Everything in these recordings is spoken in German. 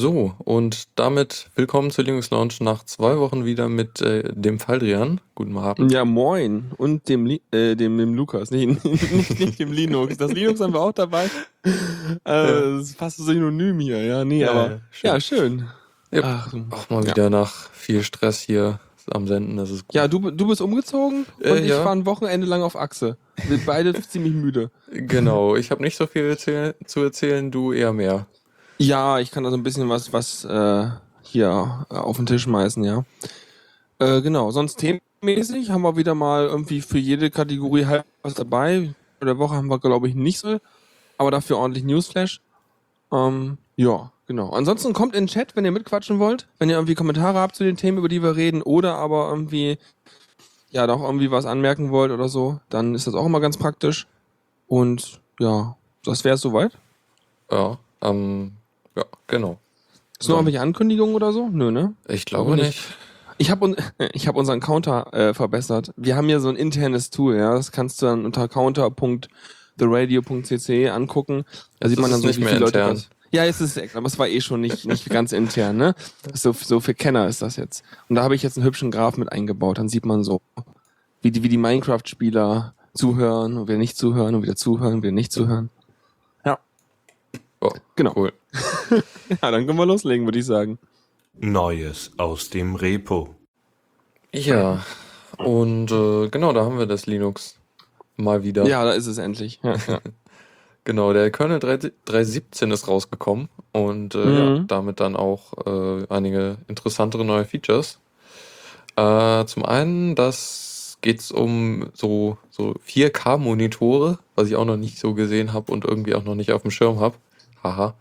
So, und damit willkommen zur Linux Lounge nach zwei Wochen wieder mit äh, dem Faldrian. Guten Abend. Ja, moin. Und dem, Li äh, dem, dem Lukas. Nee, nicht, nicht dem Linux. Das Linux haben wir auch dabei. Äh, das ist fast synonym hier. Ja, nee, Ja, aber schön. ja, schön. Ja, Ach, Auch mal ja. wieder nach viel Stress hier am Senden. Das ist gut. Ja, du, du bist umgezogen und Äh, ich ja. war ein Wochenende lang auf Achse. Wir beide ziemlich müde. Genau, ich habe nicht so viel zu erzählen, du eher mehr. Ja, ich kann da so ein bisschen was, was äh, hier äh, auf den Tisch schmeißen, ja. Äh, genau, sonst themenmäßig haben wir wieder mal irgendwie für jede Kategorie halb was dabei. Bei der Woche haben wir, glaube ich, nicht so, aber dafür ordentlich Newsflash. Ähm, ja, genau. Ansonsten kommt in den Chat, wenn ihr mitquatschen wollt, wenn ihr irgendwie Kommentare habt zu den Themen, über die wir reden, oder aber irgendwie, ja, doch irgendwie was anmerken wollt oder so, dann ist das auch immer ganz praktisch. Und ja, das wäre es soweit. Ja, ähm, ja, genau. Ist noch irgendwelche Ankündigungen oder so? Nö, ne? Ich glaube Glaube nicht. Ich habe un ich hab unseren Counter äh, verbessert. Wir haben hier so ein internes Tool, ja. Das kannst du dann unter counter.theradio.cc angucken. Da sieht man ist dann es so, nicht wie mehr viele Leute. intern. was- Ja, jetzt ist es extra, aber es war eh schon nicht, nicht ganz intern, ne? So, so für Kenner ist das jetzt. Und da habe ich jetzt einen hübschen Graph mit eingebaut. Dann sieht man so, wie die, wie die Minecraft-Spieler zuhören und wieder nicht zuhören und wieder zuhören und wieder nicht zuhören. Oh, Genau. Cool. Ja, dann können wir loslegen, würde ich sagen. Neues aus dem Repo. Ja, und äh, genau, da haben wir das Linux mal wieder. Ja, da ist es endlich. Ja, ja. Genau, der Kernel 3 3.17 ist rausgekommen und äh, Mhm. ja, damit dann auch äh, einige interessantere neue Features. Äh, zum einen, das geht's um so, so 4K-Monitore, was ich auch noch nicht so gesehen habe und irgendwie auch noch nicht auf dem Schirm habe. Haha.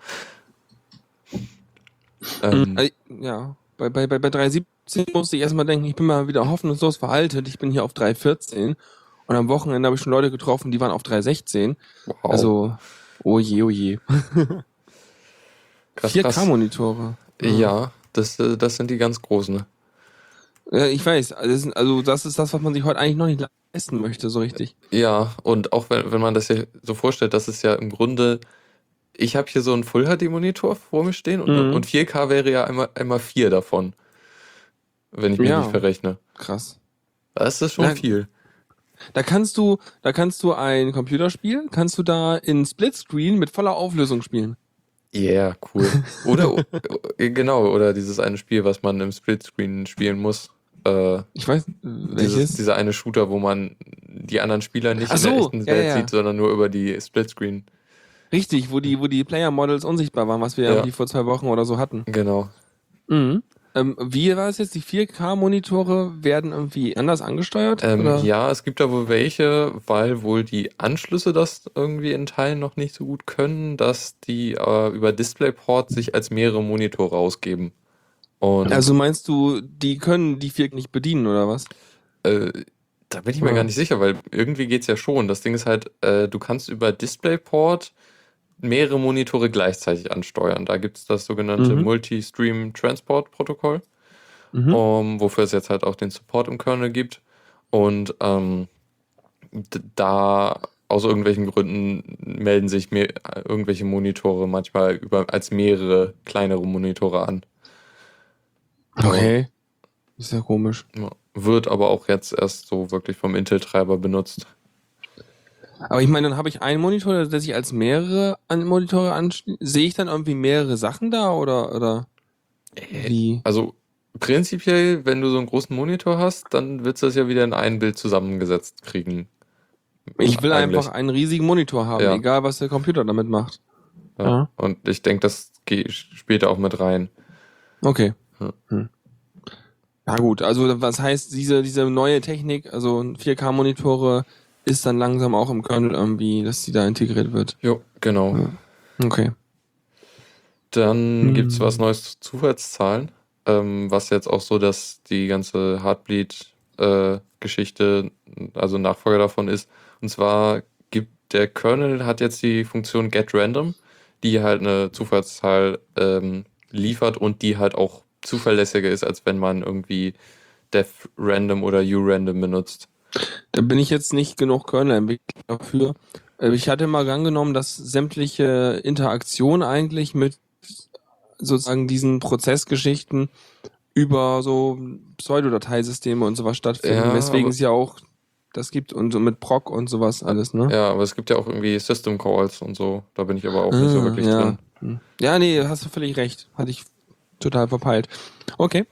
Ähm, Äh, ja, bei, bei, bei, bei 3.17 musste ich erstmal denken, ich bin mal wieder hoffnungslos veraltet. Ich bin hier auf 3.14 und am Wochenende habe ich schon Leute getroffen, die waren auf 3.16. wow. Also, oh je, oh je. krass, krass. 4K-Monitore. Ja, das, äh, das sind die ganz großen. Ne? Ja, ich weiß. Also das, ist, also das ist das, was man sich heute eigentlich noch nicht leisten möchte, so richtig. Ja, und auch wenn, wenn man das ja so vorstellt, das ist ja im Grunde, ich habe hier so einen Full-HD-Monitor vor mir stehen und, Mhm. und 4K wäre ja einmal, einmal vier davon, wenn ich mich Ja. nicht verrechne. Krass. Das ist schon Nein. viel. Da kannst du, da kannst du ein Computerspiel, kannst du da in Splitscreen mit voller Auflösung spielen. Yeah, cool. Oder, äh, genau, oder dieses eine Spiel, was man im Splitscreen spielen muss. Äh, Ich weiß, dieses, welches? dieser eine Shooter, wo man die anderen Spieler nicht Ach in der so, echten ja, Welt ja. sieht, sondern nur über die Splitscreen. Richtig, wo die, wo die Player Models unsichtbar waren, was wir Ja. irgendwie vor zwei Wochen oder so hatten. Genau. Mhm. Ähm, wie war es jetzt? Die 4K-Monitore werden irgendwie anders angesteuert? Ähm, ja, es gibt da wohl welche, weil wohl die Anschlüsse das irgendwie in Teilen noch nicht so gut können, dass die äh, über DisplayPort sich als mehrere Monitore ausgeben. Und Also meinst du, die können die 4K nicht bedienen oder was? äh, da bin ich mir Ja. gar nicht sicher, weil irgendwie geht's ja schon. Das Ding ist halt, äh, du kannst über DisplayPort mehrere Monitore gleichzeitig ansteuern. Da gibt's das sogenannte Mhm. Multi-Stream Transport Protokoll. Mhm. um, wofür es jetzt halt auch den Support im Kernel gibt. Und ähm, da aus irgendwelchen Gründen melden sich mehr, irgendwelche Monitore manchmal über, als mehrere kleinere Monitore an. Okay. Ist ja komisch. Wird aber auch jetzt erst so wirklich vom Intel-Treiber benutzt. Aber ich meine, dann habe ich einen Monitor, der sich als mehrere an Monitore anschließt. Sehe ich dann irgendwie mehrere Sachen da oder, oder wie? Also prinzipiell, wenn du so einen großen Monitor hast, dann willst du das ja wieder in ein Bild zusammengesetzt kriegen. Ich will Eigentlich. einfach einen riesigen Monitor haben, Ja. egal was der Computer damit macht. Ja. Ja. Und ich denke, das geht später auch mit rein. Okay. Ja. Hm. Na gut, also was heißt diese, diese neue Technik, also 4K-Monitore, ist dann langsam auch im Kernel irgendwie, dass die da integriert wird. Jo, genau. Ja. Okay. Dann Hm. gibt's was Neues zu Zufallszahlen, ähm, was jetzt auch so, dass die ganze Heartbleed-Geschichte, also Nachfolger davon ist. Und zwar gibt der Kernel hat jetzt die Funktion getRandom, die halt eine Zufallszahl ähm, liefert und die halt auch zuverlässiger ist, als wenn man irgendwie def random oder urandom benutzt. Da bin ich jetzt nicht genug Kernel-Entwickler dafür. Äh, Ich hatte mal angenommen, dass sämtliche Interaktion eigentlich mit sozusagen diesen Prozessgeschichten über so Pseudodateisysteme und sowas stattfinden, Ja, weswegen es ja auch das gibt und so mit Proc und sowas alles, ne? Ja, aber es gibt ja auch irgendwie System Calls und so. Da bin ich aber auch nicht so Ah, wirklich ja. drin. Hm. Ja, nee, hast du völlig recht. Hatte ich total verpeilt. Okay,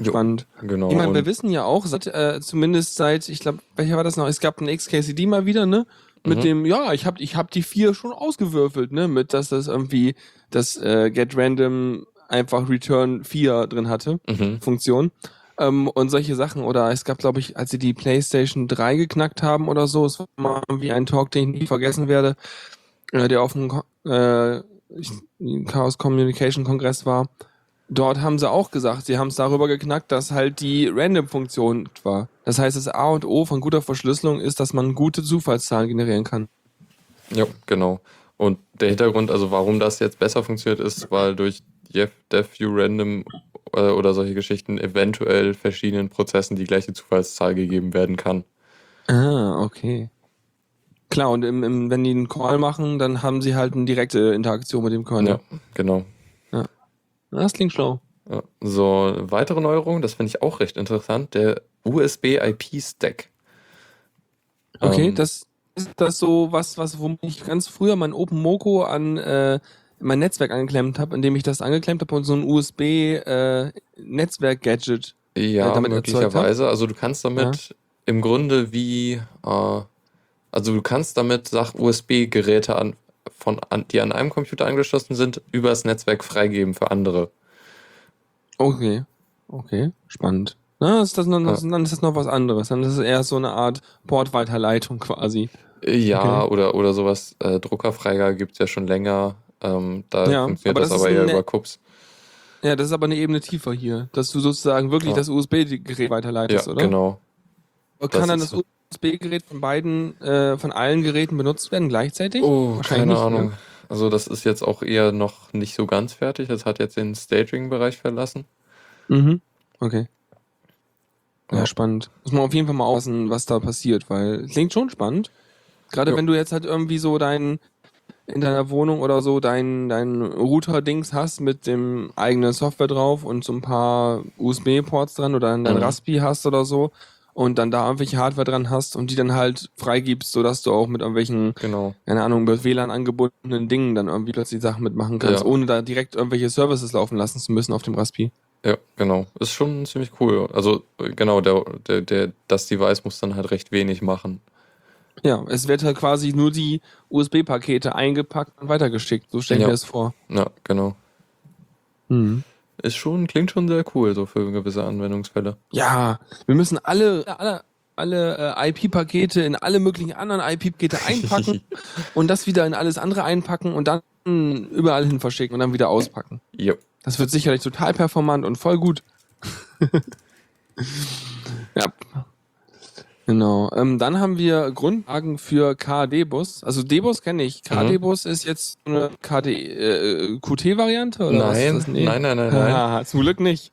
Jo, spannend. Genau. Ich meine, wir wissen ja auch, seit, äh, zumindest seit, ich glaube, welcher war das noch? Es gab einen XKCD mal wieder, ne? Mit Mhm. dem, ja, ich hab, ich hab die vier schon ausgewürfelt, ne? Mit, dass das irgendwie das äh, Get Random einfach Return 4 drin hatte, mhm. Funktion. Ähm, und solche Sachen. Oder es gab, glaube ich, als sie die PlayStation 3 geknackt haben oder so, es war mal irgendwie ein Talk, den ich nie vergessen werde, äh, der auf dem äh, Chaos Communication Kongress war. Dort haben sie auch gesagt, sie haben es darüber geknackt, dass halt die Random-Funktion war. Das heißt, das A und O von guter Verschlüsselung ist, dass man gute Zufallszahlen generieren kann. Ja, genau. Und der Hintergrund, also warum das jetzt besser funktioniert, ist, weil durch Def, Def Random äh, oder solche Geschichten eventuell verschiedenen Prozessen die gleiche Zufallszahl gegeben werden kann. Ah, okay. Klar, und im, im, wenn die einen Call machen, dann haben sie halt eine direkte Interaktion mit dem Kernel. Ja, genau. Das klingt schlau. Ja. So, weitere Neuerung, das finde ich auch recht interessant, der USB-IP-Stack. Okay, Ähm, das ist das so was, was, wo ich ganz früher mein Open Moco an äh, mein Netzwerk angeklemmt habe, indem ich das angeklemmt habe und so ein USB äh, Netzwerk-Gadget. Ja, damit erzeugt möglicherweise. Also du kannst damit im Grunde wie, äh, also du kannst damit Sach USB-Geräte an, von, an, die an einem Computer angeschlossen sind, übers Netzwerk freigeben für andere. Okay, okay, spannend. Na, ist das noch, Ja. Dann ist das noch was anderes. Dann ist es eher so eine Art Portweiterleitung quasi. Ja, Okay. oder, oder sowas. Äh, Druckerfreigabe gibt es ja schon länger. Ähm, da Ja, funktioniert aber das, das aber eher ne- über Kups. Ja, das ist aber eine Ebene tiefer hier, dass du sozusagen wirklich Ja. das USB-Gerät Ja, weiterleitest, oder? genau. Und kann Das dann das USB-Gerät von beiden, äh, von allen Geräten benutzt werden gleichzeitig? Oh, keine nicht, ne? Ahnung. Also das ist jetzt auch eher noch nicht so ganz fertig. Das hat jetzt den Staging-Bereich verlassen. Mhm. Okay. Ja, Ja. spannend. Muss man auf jeden Fall mal aufpassen, was da passiert, weil klingt schon spannend. Gerade Ja. wenn du jetzt halt irgendwie so dein in deiner Wohnung oder so dein, dein Router-Dings hast mit dem eigenen Software drauf und so ein paar USB-Ports dran oder dein Mhm. Raspi hast oder so und dann da irgendwelche Hardware dran hast und die dann halt freigibst, sodass du auch mit irgendwelchen, Genau. keine Ahnung, mit WLAN angebundenen Dingen dann irgendwie plötzlich Sachen mitmachen kannst, Ja. ohne da direkt irgendwelche Services laufen lassen zu müssen auf dem Raspi. Ja, genau. Ist schon ziemlich cool. Also genau, der, der, der, das Device muss dann halt recht wenig machen. Ja, es wird halt quasi nur die USB-Pakete eingepackt und weitergeschickt. So stelle ich Ja. mir das vor. Ja, genau. Ist schon, klingt schon sehr cool, so für gewisse Anwendungsfälle. Ja, wir müssen alle, alle, alle äh, IP-Pakete in alle möglichen anderen IP-Pakete einpacken und das wieder in alles andere einpacken und dann überall hin verschicken und dann wieder auspacken. Jo. Das wird sicherlich total performant und voll gut. ja. Genau. Ähm, dann haben wir Grundlagen für KD-Bus. Also D-Bus kenne ich. KD-Bus ist jetzt eine KD, äh, QT-Variante oder was ist Nein, nein, nein, nein, nein. Haha, Zum Glück nicht.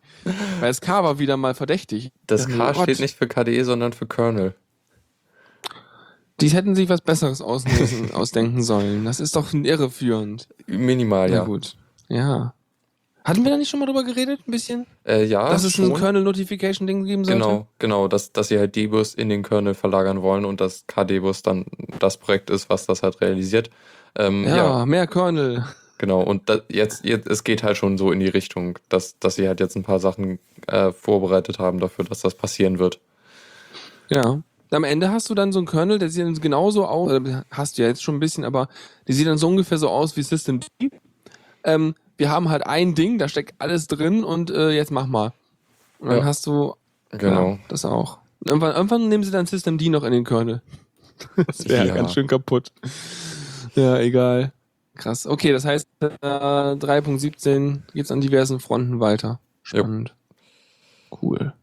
Weil das K war wieder mal verdächtig. Das Ja, K Gott. steht nicht für KDE, sondern für Kernel. Die hätten sich was Besseres ausdenken sollen. Das ist doch irreführend. Minimal, Ja ja. gut. Ja. Hatten wir da nicht schon mal drüber geredet, ein bisschen? Äh, ja, Dass es ein schon. Kernel-Notification-Ding geben sollte? Genau, genau, dass, dass sie halt D-Bus in den Kernel verlagern wollen und dass KD-Bus dann das Projekt ist, was das halt realisiert. Ähm, Ja, ja. mehr Kernel. genau. Und da, jetzt, jetzt, es geht halt schon so in die Richtung, dass, dass sie halt jetzt ein paar Sachen äh, vorbereitet haben dafür, dass das passieren wird. Ja. Am Ende hast du dann so einen Kernel, der sieht dann genauso aus, hast du ja jetzt schon ein bisschen, aber die sieht dann so ungefähr so aus wie System D. Ähm, wir haben halt ein Ding, da steckt alles drin und äh, jetzt mach mal. Und dann Ja. hast du Genau. ja, das auch. Irgendwann, irgendwann nehmen sie dann System D noch in den Kernel. Das wäre Ja. ganz schön kaputt. Ja, egal. Krass. Okay, das heißt, äh, 3.17 geht's an diversen Fronten weiter. Spannend. Cool.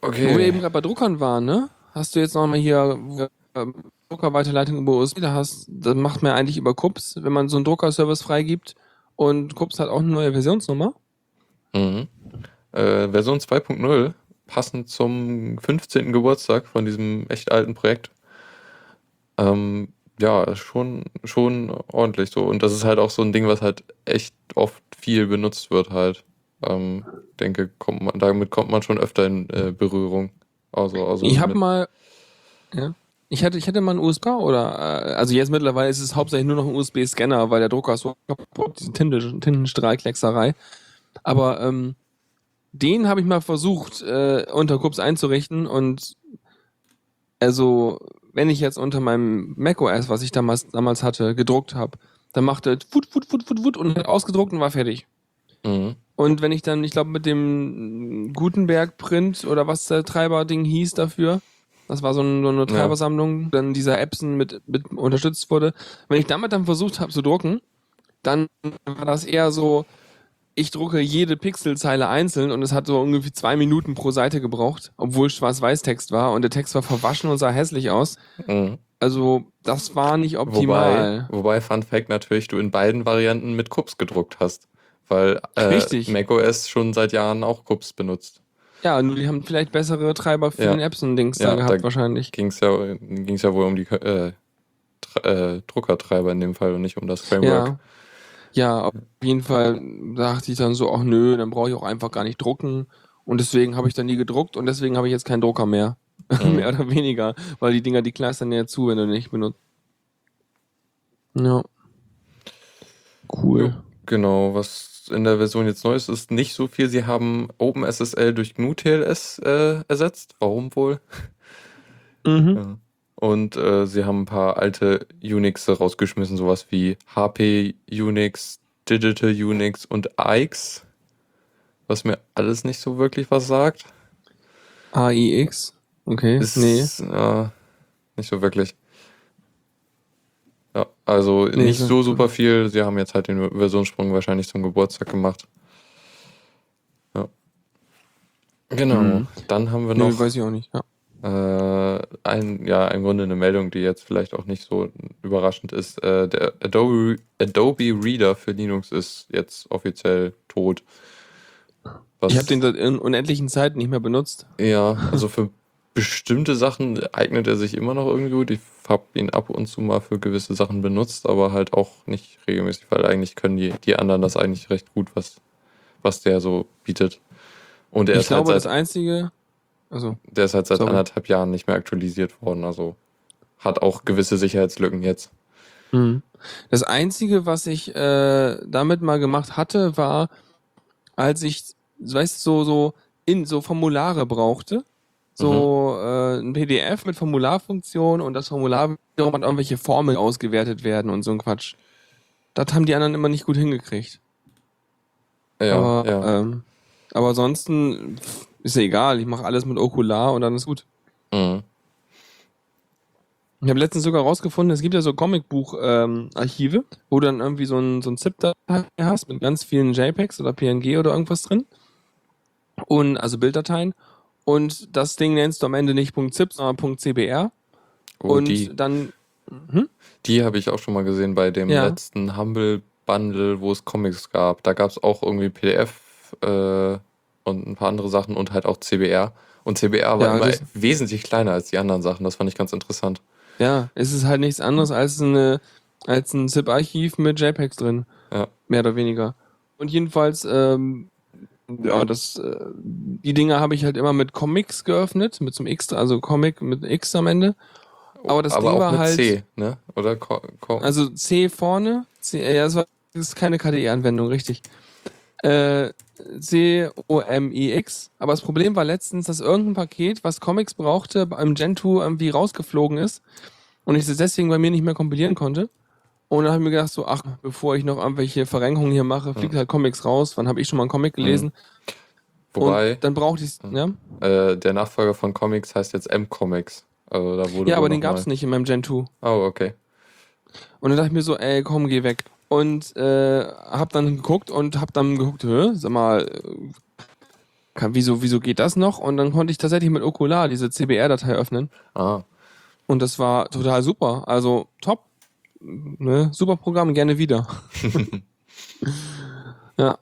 Wo wir eben Okay. gerade bei Druckern waren, ne? Hast du jetzt noch mal hier, Druckerweiterleitung über USB, da hast, das macht man eigentlich über KUPS, wenn man so einen Druckerservice freigibt. Und KUPS hat auch eine neue Versionsnummer. Mhm. Äh, Version 2.0, passend zum 15. Geburtstag von diesem echt alten Projekt. Ähm, ja, schon, schon ordentlich so. Und das ist halt auch so ein Ding, was halt echt oft viel benutzt wird halt. Ähm, denke, kommt man, damit kommt man schon öfter in äh, Berührung. Also, also Ich habe mal, ja, ich hatte, ich hatte mal einen USB oder, äh, also jetzt mittlerweile ist es hauptsächlich nur noch ein USB-Scanner, weil der Drucker so kaputt, diese Tinte, Tintenstrahlkleckserei. Aber ähm, den habe ich mal versucht, äh, unter Kups einzurichten und also, wenn ich jetzt unter meinem macOS, was ich damals, damals hatte, gedruckt habe, dann machte es Wut, Wut, Wut, Wut, Wut und hat ausgedruckt und war fertig. Mhm. Und wenn ich dann, ich glaube, mit dem Gutenberg-Print oder was der Treiberding hieß dafür, das war so, ein, so eine Ja. Treibersammlung, dann dieser Epson mit, mit unterstützt wurde. Wenn ich damit dann versucht habe zu drucken, dann war das eher so, ich drucke jede Pixelzeile einzeln und es hat so ungefähr zwei Minuten pro Seite gebraucht, obwohl Schwarz-Weiß-Text war und der Text war verwaschen und sah hässlich aus. Mhm. Also, das war nicht optimal. Wobei, wobei, Fun Fact natürlich, du in beiden Varianten mit Kups gedruckt hast. Weil äh, macOS schon seit Jahren auch Kups benutzt. Ja, nur die haben vielleicht bessere Treiber für Ja. den Epson-Dings Ja, da gehabt, da- wahrscheinlich. Ging es ja, ging's ja wohl um die äh, äh, Druckertreiber in dem Fall und nicht um das Framework. Ja. Ja, auf jeden Fall dachte ich dann so, ach nö, dann brauche ich auch einfach gar nicht drucken. Und deswegen habe ich dann nie gedruckt und deswegen habe ich jetzt keinen Drucker mehr. Mhm. mehr oder weniger. Weil die Dinger, die kleistern ja zu, wenn du nicht benutzt. Ja. Cool. Genau, was in der Version jetzt neu ist, ist nicht so viel. Sie haben OpenSSL durch GNU-TLS äh, ersetzt. Warum wohl? Mhm. Ja. Und äh, sie haben ein paar alte Unix rausgeschmissen, sowas wie HP Unix, Digital Unix und AX, was mir alles nicht so wirklich was sagt. AIX. Okay. Ist, nee. äh, nicht so wirklich. Ja, also Nee, nicht so- super viel. Sie haben jetzt halt den Versionssprung wahrscheinlich zum Geburtstag gemacht. Ja. Genau. Mhm. Dann haben wir Nee, noch weiß ich auch nicht. Ja. äh, ein, ja, im Grunde eine Meldung, die jetzt vielleicht auch nicht so überraschend ist. Äh, der Adobe, Adobe Reader für Linux ist jetzt offiziell tot. Was, Ich habe den seit in unendlichen Zeiten nicht mehr benutzt. Ja, also für bestimmte Sachen eignet er sich immer noch irgendwie gut. Ich habe ihn ab und zu mal für gewisse Sachen benutzt, aber halt auch nicht regelmäßig, weil eigentlich können die, die anderen das eigentlich recht gut, was, was der so bietet. Und er ich ist, halt glaube, das seit, einzige. Also, der ist halt seit Sorry. anderthalb Jahren nicht mehr aktualisiert worden. Also hat auch gewisse Sicherheitslücken jetzt. Mhm. Das Einzige, was ich äh, damit mal gemacht hatte, war, als ich, weißt du, so, so, in, so Formulare brauchte. So äh, ein PDF mit Formularfunktion und das Formular wiederum hat irgendwelche Formeln ausgewertet werden und so ein Quatsch. Das haben die anderen immer nicht gut hingekriegt. Ja, aber, ja. ähm, aber ansonsten ist ja egal, ich mache alles mit Okular und dann ist gut. Mhm. Ich habe letztens sogar rausgefunden, es gibt ja so Comicbuch-Archive, wo du dann irgendwie so ein, so ein ZIP-Datei hast mit ganz vielen JPEGs oder PNG oder irgendwas drin. Und, also Bilddateien. Und das Ding nennst du am Ende nicht .zip, sondern .cbr. Oh, und die dann, hm? die habe ich auch schon mal gesehen bei dem Ja. letzten Humble Bundle, wo es Comics gab. Da gab es auch irgendwie PDF äh, und ein paar andere Sachen und halt auch CBR. Und CBR war Ja, immer wesentlich kleiner als die anderen Sachen. Das fand ich ganz interessant. ja, es ist halt nichts anderes als eine, als ein ZIP-Archiv mit JPEGs drin. Ja. Mehr oder weniger. Und jedenfalls, ähm, ja, das, äh, die Dinger habe ich halt immer mit Comics geöffnet, mit so einem X, also Comic mit X am Ende. Aber das Aber Ding auch war mit halt, C, ne? Oder Co Co also C vorne, C, ja, das, war, das ist keine KDE-Anwendung, richtig. Äh, C-O-M-I-X. Aber das Problem war letztens, dass irgendein Paket, was Comics brauchte, beim Gentoo irgendwie rausgeflogen ist und ich das deswegen bei mir nicht mehr kompilieren konnte. Und dann habe ich mir gedacht, so, ach, bevor ich noch irgendwelche Verrenkungen hier mache, fliegt halt Comics raus. Wann habe ich schon mal einen Comic gelesen? Wobei Und dann brauchte ich ja. äh, der Nachfolger von Comics heißt jetzt M-Comics. Also da wurde Ja, aber den gab's mal- nicht in meinem Gentoo. Oh, okay. Und dann dachte ich mir so, ey, komm, geh weg. Und äh, hab dann geguckt und hab dann geguckt, hä, sag mal, äh, kann, wieso, wieso geht das noch? Und dann konnte ich tatsächlich mit Okular diese CBR-Datei öffnen. Ah. Und das war total super. Also top. Ne? Super Programm, gerne wieder. ja.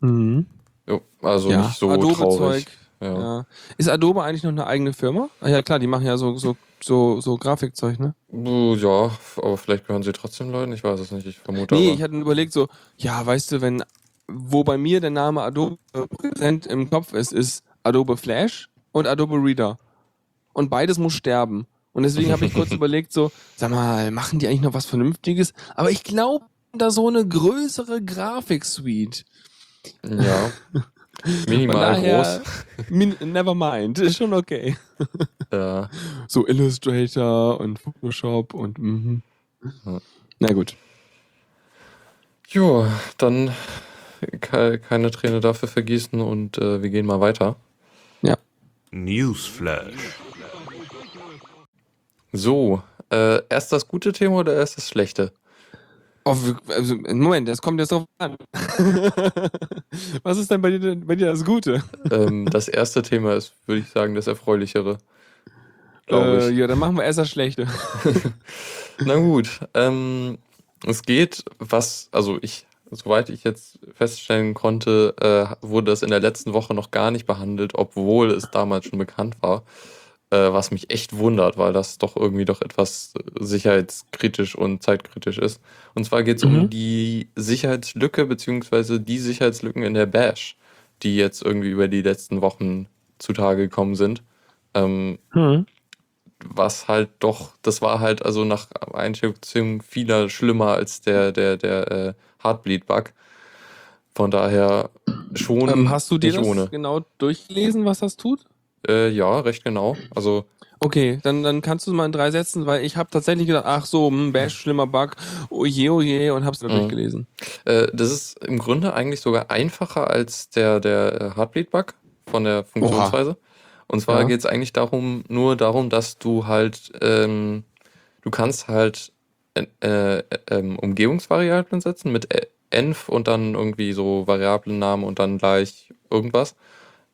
Mhm. Jo, also ja, nicht so Adobe-Zeug. traurig. Ja. Ja. Ist Adobe eigentlich noch eine eigene Firma? Ah, ja klar, die machen ja so, so, so, so Grafikzeug, ne? Ja, aber vielleicht gehören sie trotzdem Leuten, ich weiß es nicht, ich vermute Nee, aber. ich hatte überlegt so, ja, weißt du, wenn, wo bei mir der Name Adobe präsent im Kopf ist, ist Adobe Flash und Adobe Reader. Und beides muss sterben. Und deswegen habe ich kurz überlegt so, sag mal, machen die eigentlich noch was Vernünftiges? Aber ich glaube, da so eine größere Grafiksuite. Ja. Minimal daher, min, never mind, ist schon okay. groß. Ja. So Illustrator und Photoshop und mhm. Ja. Na gut. Jo, dann ke keine Träne dafür vergießen und äh, wir gehen mal weiter. Newsflash. So, äh, erst das gute Thema oder erst das schlechte? Oh, wir- also, Moment, das kommt jetzt drauf an. Was ist denn bei dir, bei dir das Gute? ähm, das erste Thema ist, würde ich sagen, das erfreulichere. Äh, ja, dann machen wir erst das Schlechte. Na gut, ähm, es geht, was, also ich, soweit ich jetzt feststellen konnte, äh, wurde das in der letzten Woche noch gar nicht behandelt, obwohl es damals schon bekannt war. Äh, was mich echt wundert, weil das doch irgendwie doch etwas äh, sicherheitskritisch und zeitkritisch ist. Und zwar geht es Mhm. um die Sicherheitslücke beziehungsweise die Sicherheitslücken in der Bash, die jetzt irgendwie über die letzten Wochen zutage gekommen sind. Ähm, Hm. was halt doch, das war halt also nach Einschätzung vieler schlimmer als der, der, der äh, Heartbleed-Bug. Von daher schon Ähm, hast du dir das ohne. genau durchgelesen, was das tut? Äh, ja, recht genau. Also, Okay, dann, dann kannst du es mal in drei Sätzen, weil ich habe tatsächlich gedacht, ach so, hm, Bash, schlimmer Bug, oje, oje, und hab's dann Mhm. durchgelesen. äh, das ist im Grunde eigentlich sogar einfacher als der, der äh, Heartbleed-Bug von der Funktionsweise. Und zwar Ja. geht es eigentlich darum, nur darum, dass du halt, ähm, du kannst halt äh, äh, ähm, Umgebungsvariablen setzen mit äh, env und dann irgendwie so Variablennamen und dann gleich irgendwas.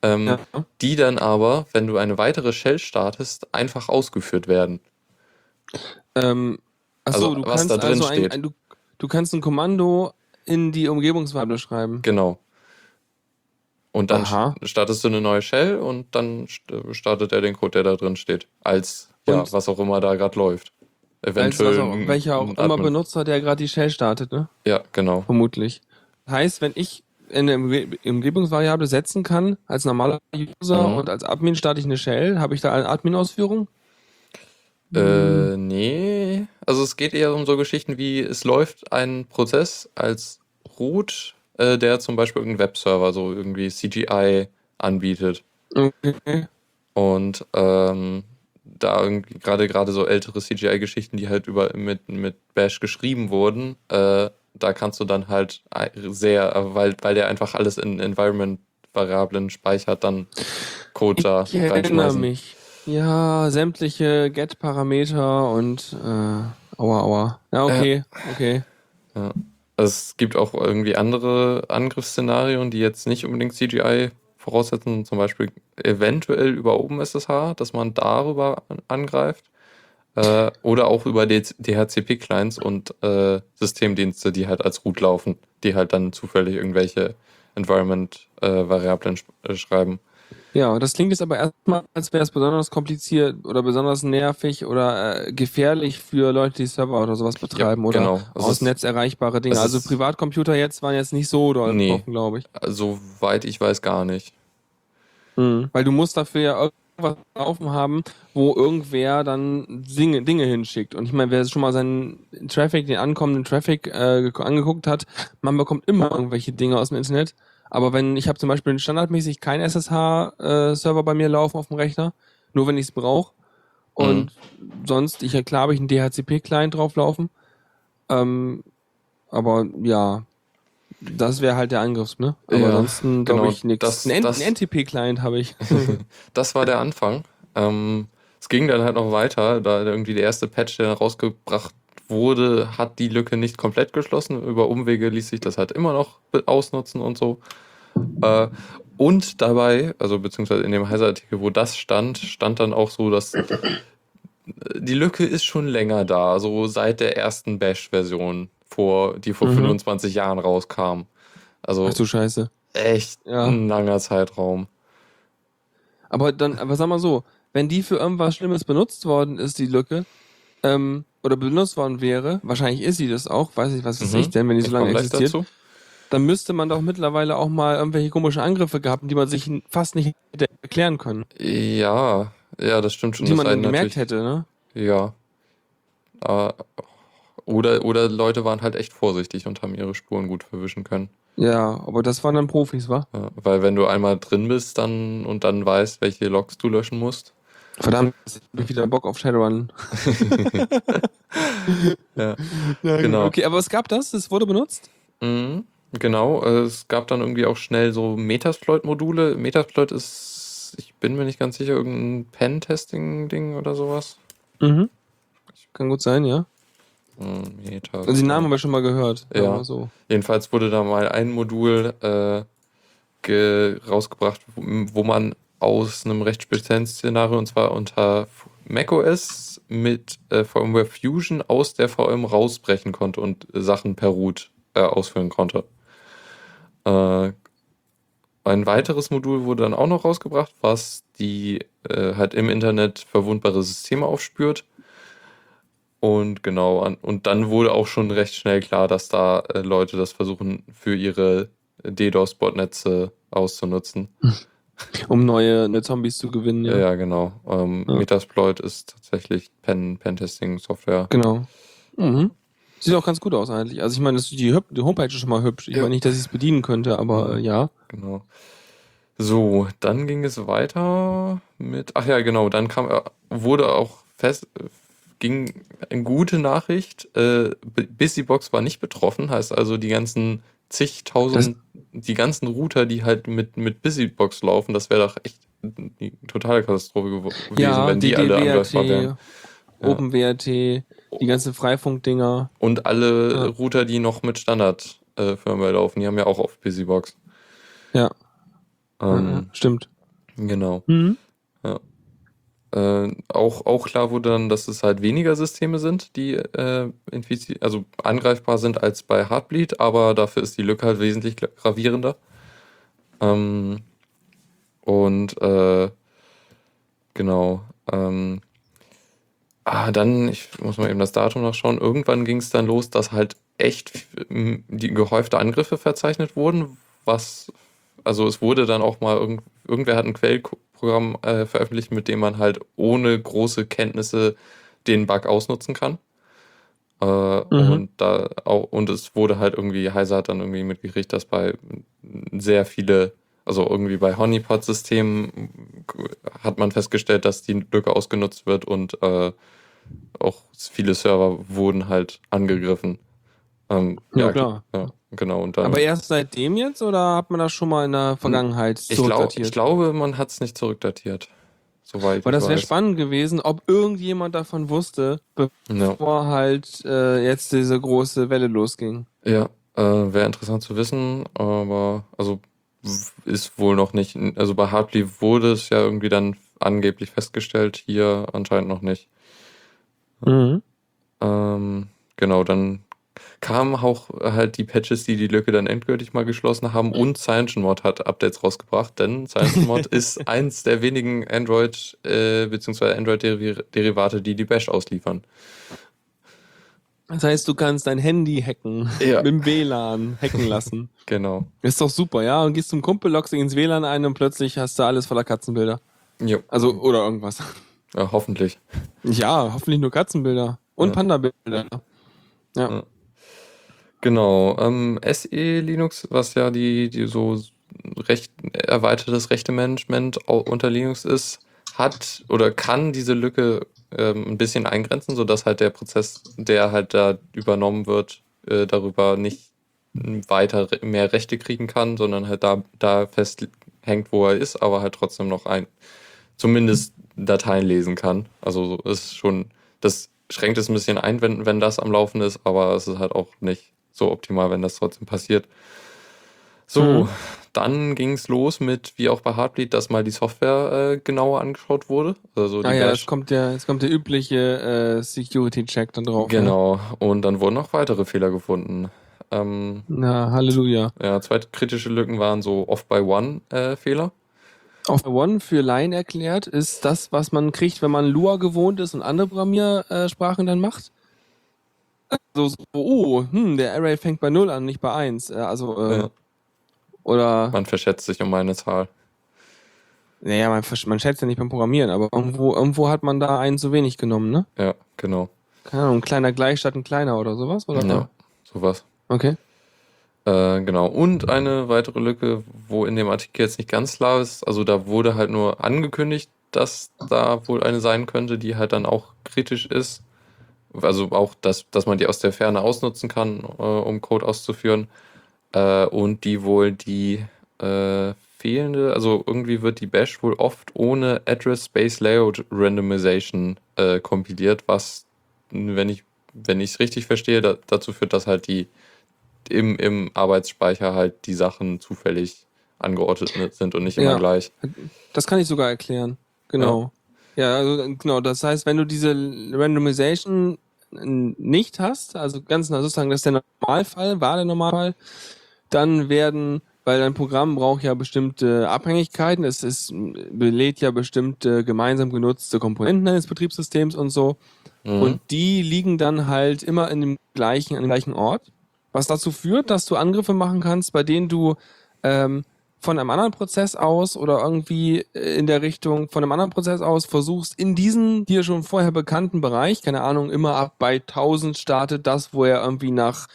Ähm, Ja. Die dann aber, wenn du eine weitere Shell startest, einfach ausgeführt werden. Ähm, achso, Also, du was kannst da drin also ein, steht. ein, du, du kannst ein Kommando in die Umgebungsvariable schreiben. Genau. Und dann Aha. st- startest du eine neue Shell und dann st- startet er den Code, der da drin steht. Als, ja, was auch immer da gerade läuft. Als Eventuell. auch, ein- welcher auch immer. Benutzer, der gerade die Shell startet, ne? Ja, genau. Vermutlich. Heißt, wenn ich in eine Umge- Umgebungsvariable setzen kann, als normaler User Mhm. und als Admin starte ich eine Shell, habe ich da eine Admin-Ausführung? Äh, nee. Also es geht eher um so Geschichten wie, es läuft ein Prozess als Root, äh, der zum Beispiel irgendeinen Webserver, so irgendwie CGI anbietet. Okay. Und ähm, da gerade gerade so ältere CGI-Geschichten, die halt über mit, mit Bash geschrieben wurden, äh, da kannst du dann halt ei- sehr, äh, weil, weil der einfach alles in Environment-Variablen speichert, dann Code da Ich erinnere reinschmeißen. mich. Ja, sämtliche Get-Parameter und äh, aua, aua. Ja, okay, okay. Es gibt auch irgendwie andere Angriffsszenarien, die jetzt nicht unbedingt CGI voraussetzen, zum Beispiel eventuell über OpenSSH, dass man darüber an- angreift. Äh, oder auch über DHCP-Clients und äh, Systemdienste, die halt als Root laufen, die halt dann zufällig irgendwelche Environment-Variablen sch äh, schreiben. Ja, das klingt jetzt aber erstmal, als wäre es besonders kompliziert oder besonders nervig oder äh, gefährlich für Leute, die Server oder sowas betreiben oder genau. Es aus Netz erreichbare Dinge. Also Privatcomputer jetzt waren jetzt nicht so doll Nee. glaube ich. Soweit ich weiß, gar nicht. Mhm. Weil du musst dafür ja irgendwas laufen haben, wo irgendwer dann Dinge, Dinge hinschickt. Und ich meine, wer schon mal seinen Traffic, den ankommenden Traffic äh, angeguckt hat, man bekommt immer irgendwelche Dinge aus dem Internet. Aber wenn ich habe zum Beispiel standardmäßig keinen SSH-Server bei mir laufen auf dem Rechner, nur wenn ich es brauche. Und sonst, ich klar habe ich einen DHCP-Client drauflaufen. Ähm, aber ja, das wäre halt der Angriff, ne? Aber Ja, ansonsten glaube genau, ich nichts. Ein, NTP-Client habe ich. Das war der Anfang. Ähm, es ging dann halt noch weiter, da irgendwie der erste Patch, der rausgebracht wurde, hat die Lücke nicht komplett geschlossen. Über Umwege ließ sich das halt immer noch ausnutzen und so. Äh, und dabei, also beziehungsweise in dem Heiser-Artikel, wo das stand, stand dann auch so, dass die Lücke ist schon länger da, so seit der ersten Bash-Version, vor, die vor Mhm. 25 Jahren rauskam. Also Ach du Scheiße. echt Ja. ein langer Zeitraum. Aber dann, aber sag mal so, wenn die für irgendwas Schlimmes benutzt worden ist, die Lücke, ähm, oder benutzt worden wäre, wahrscheinlich ist sie das auch, weiß ich, was weiß Mhm. ich denn, wenn die so Ich lange existiert, dazu. dann müsste man doch mittlerweile auch mal irgendwelche komischen Angriffe gehabt, haben, die man sich fast nicht hätte erklären können. Ja, ja, das stimmt schon. Die man dann gemerkt hätte, ne? Ja. Äh, oder, oder Leute waren halt echt vorsichtig und haben ihre Spuren gut verwischen können. Ja, aber das waren dann Profis, wa? Ja, weil wenn du einmal drin bist dann und dann weißt, welche Logs du löschen musst. Verdammt, ich wieder Bock auf Shadowrun. Ja. Ja, Genau. Okay, aber es gab das, es wurde benutzt? Mhm, genau. äh, Es gab dann irgendwie auch schnell so Metasploit-Module. Metasploit ist, ich bin mir nicht ganz sicher, irgendein Pen-Testing-Ding oder sowas. Mhm. Kann gut sein, ja. Hm, Metasploit. Also den Namen haben wir schon mal gehört. Ja. So. Jedenfalls wurde da mal ein Modul äh, ge rausgebracht, wo, man aus einem recht speziellen Szenario, und zwar unter macOS mit äh, VMware Fusion aus der VM rausbrechen konnte und Sachen per Root äh, ausführen konnte. Äh, ein weiteres Modul wurde dann auch noch rausgebracht, was die äh, halt im Internet verwundbare Systeme aufspürt. Und genau, und dann wurde auch schon recht schnell klar, dass da äh, Leute das versuchen, für ihre DDoS-Botnetze auszunutzen. Um neue, neue Zombies zu gewinnen, Ja, ja. genau. Ähm, Ja. Metasploit ist tatsächlich Pen, Pen-Testing-Software. Genau. Mhm. Sieht auch ganz gut aus eigentlich. Also ich meine, das- die, die Homepage ist schon mal hübsch. Ich Ja. meine nicht, dass ich es bedienen könnte, aber äh, ja. Genau. So, dann ging es weiter mit. Ach ja, genau. Dann kam, äh, wurde auch fest, ging eine gute Nachricht. Äh, Busybox war nicht betroffen, heißt also die ganzen zigtausend, die ganzen Router, die halt mit, mit Busybox laufen, das wäre doch echt die totale Katastrophe gewesen, Ja, wenn die alle angreifbar wären. DDWRT, OpenWRT, die ganzen Freifunk-Dinger. Und alle Ja. Router, die noch mit Standard äh, laufen, die haben ja auch auf Busybox. Ja, Ähm, ja, stimmt. Genau. Mhm. Äh, auch, auch klar wurde dann, dass es halt weniger Systeme sind, die äh, also angreifbar sind als bei Heartbleed, aber dafür ist die Lücke halt wesentlich gra- gravierender. Ähm, und äh, genau. Ähm, ah, dann, ich muss mal eben das Datum nachschauen, irgendwann ging es dann los, dass halt echt die gehäufte Angriffe verzeichnet wurden, was, also es wurde dann auch mal, irgend, irgendwer hat ein Quellprogramm äh, veröffentlicht, mit dem man halt ohne große Kenntnisse den Bug ausnutzen kann. Äh, Mhm. und, da auch, und es wurde halt irgendwie, Heiser hat dann irgendwie mitgekriegt, dass bei sehr viele, also irgendwie bei Honeypot-Systemen hat man festgestellt, dass die Lücke ausgenutzt wird und äh, auch viele Server wurden halt angegriffen. Ähm, Ja, klar. Ja, genau. Und dann, Aber erst seitdem jetzt oder hat man das schon mal in der Vergangenheit ich, glaub, zurückdatiert? ich glaube, man hat es nicht zurückdatiert. Soweit Weil das wäre spannend gewesen, ob irgendjemand davon wusste, Ja, bevor halt äh, jetzt diese große Welle losging. ja äh, wäre interessant zu wissen, aber also ist wohl noch nicht. Also bei Hartley wurde es ja irgendwie dann angeblich festgestellt, hier anscheinend noch nicht. Mhm. Ähm, genau, dann kamen auch halt die Patches, die die Lücke dann endgültig mal geschlossen haben und CyanogenMod hat Updates rausgebracht, denn CyanogenMod ist eins der wenigen Android- äh, bzw. Android-Derivate, die die Bash ausliefern. Das heißt, du kannst dein Handy hacken, Ja. mit dem WLAN hacken lassen. Genau. Ist doch super, ja? Und gehst zum Kumpel, loggst ins WLAN ein und plötzlich hast du alles voller Katzenbilder. Jo. Also, oder irgendwas. Ja, hoffentlich. Ja, hoffentlich nur Katzenbilder. Und Ja. Panda-Bilder. Ja. Ja. Genau. Ähm, SE Linux, was ja die, die so recht, erweitertes Rechtemanagement unter Linux ist, hat oder kann diese Lücke ähm, ein bisschen eingrenzen, sodass halt der Prozess, der halt da übernommen wird, äh, darüber nicht weiter mehr Rechte kriegen kann, sondern halt da, da festhängt, wo er ist, aber halt trotzdem noch ein, zumindest Dateien lesen kann. Also so ist schon, das schränkt es ein bisschen ein, wenn, wenn das am Laufen ist, aber es ist halt auch nicht so optimal, wenn das trotzdem passiert. So, Mhm. dann ging es los mit, wie auch bei Heartbleed, dass mal die Software äh, genauer angeschaut wurde. Also die Ah ja, Bash- es kommt der, es kommt der übliche äh, Security-Check dann drauf. Genau. Und dann wurden auch weitere Fehler gefunden. Ähm, Ne? Na, Halleluja. ja, zwei kritische Lücken waren so Off-by-One-Fehler. Auf One für Line erklärt ist das, was man kriegt, wenn man Lua gewohnt ist und andere Programmiersprachen dann macht. Also so, oh, hm, der Array fängt bei 0 an, nicht bei 1. Äh, Also, äh, Ja. oder, Man verschätzt sich um eine Zahl. naja, man, man schätzt ja nicht beim Programmieren, aber irgendwo, irgendwo hat man da einen zu wenig genommen, ne? Ja, genau. Keine Ahnung, ein kleiner gleich statt ein kleiner oder sowas, oder? Ja, sowas. Okay. Äh, genau. Und eine weitere Lücke, wo in dem Artikel jetzt nicht ganz klar ist, also da wurde halt nur angekündigt, dass da wohl eine sein könnte, die halt dann auch kritisch ist. Also auch, dass, dass man die aus der Ferne ausnutzen kann, äh, um Code auszuführen. Äh, und die wohl die äh, fehlende, also irgendwie wird die Bash wohl oft ohne Address Space Layout Randomization äh, kompiliert, was, wenn ich wenn ich es richtig verstehe, da, dazu führt, dass halt die im, im Arbeitsspeicher halt die Sachen zufällig angeordnet sind und nicht immer Ja. gleich. Das kann ich sogar erklären. Genau. Ja, also genau. Das heißt, wenn du diese Randomization nicht hast, also ganz nah sozusagen, das ist der Normalfall, war der Normalfall, dann werden, weil dein Programm braucht ja bestimmte Abhängigkeiten, es ist, belädt ja bestimmte gemeinsam genutzte Komponenten eines Betriebssystems und so. Mhm. Und die liegen dann halt immer in dem gleichen, an dem gleichen Ort. Was dazu führt, dass du Angriffe machen kannst, bei denen du ähm, von einem anderen Prozess aus oder irgendwie in der Richtung von einem anderen Prozess aus versuchst, in diesen dir schon vorher bekannten Bereich, keine Ahnung, immer ab bei 1000 startet das, wo er irgendwie nach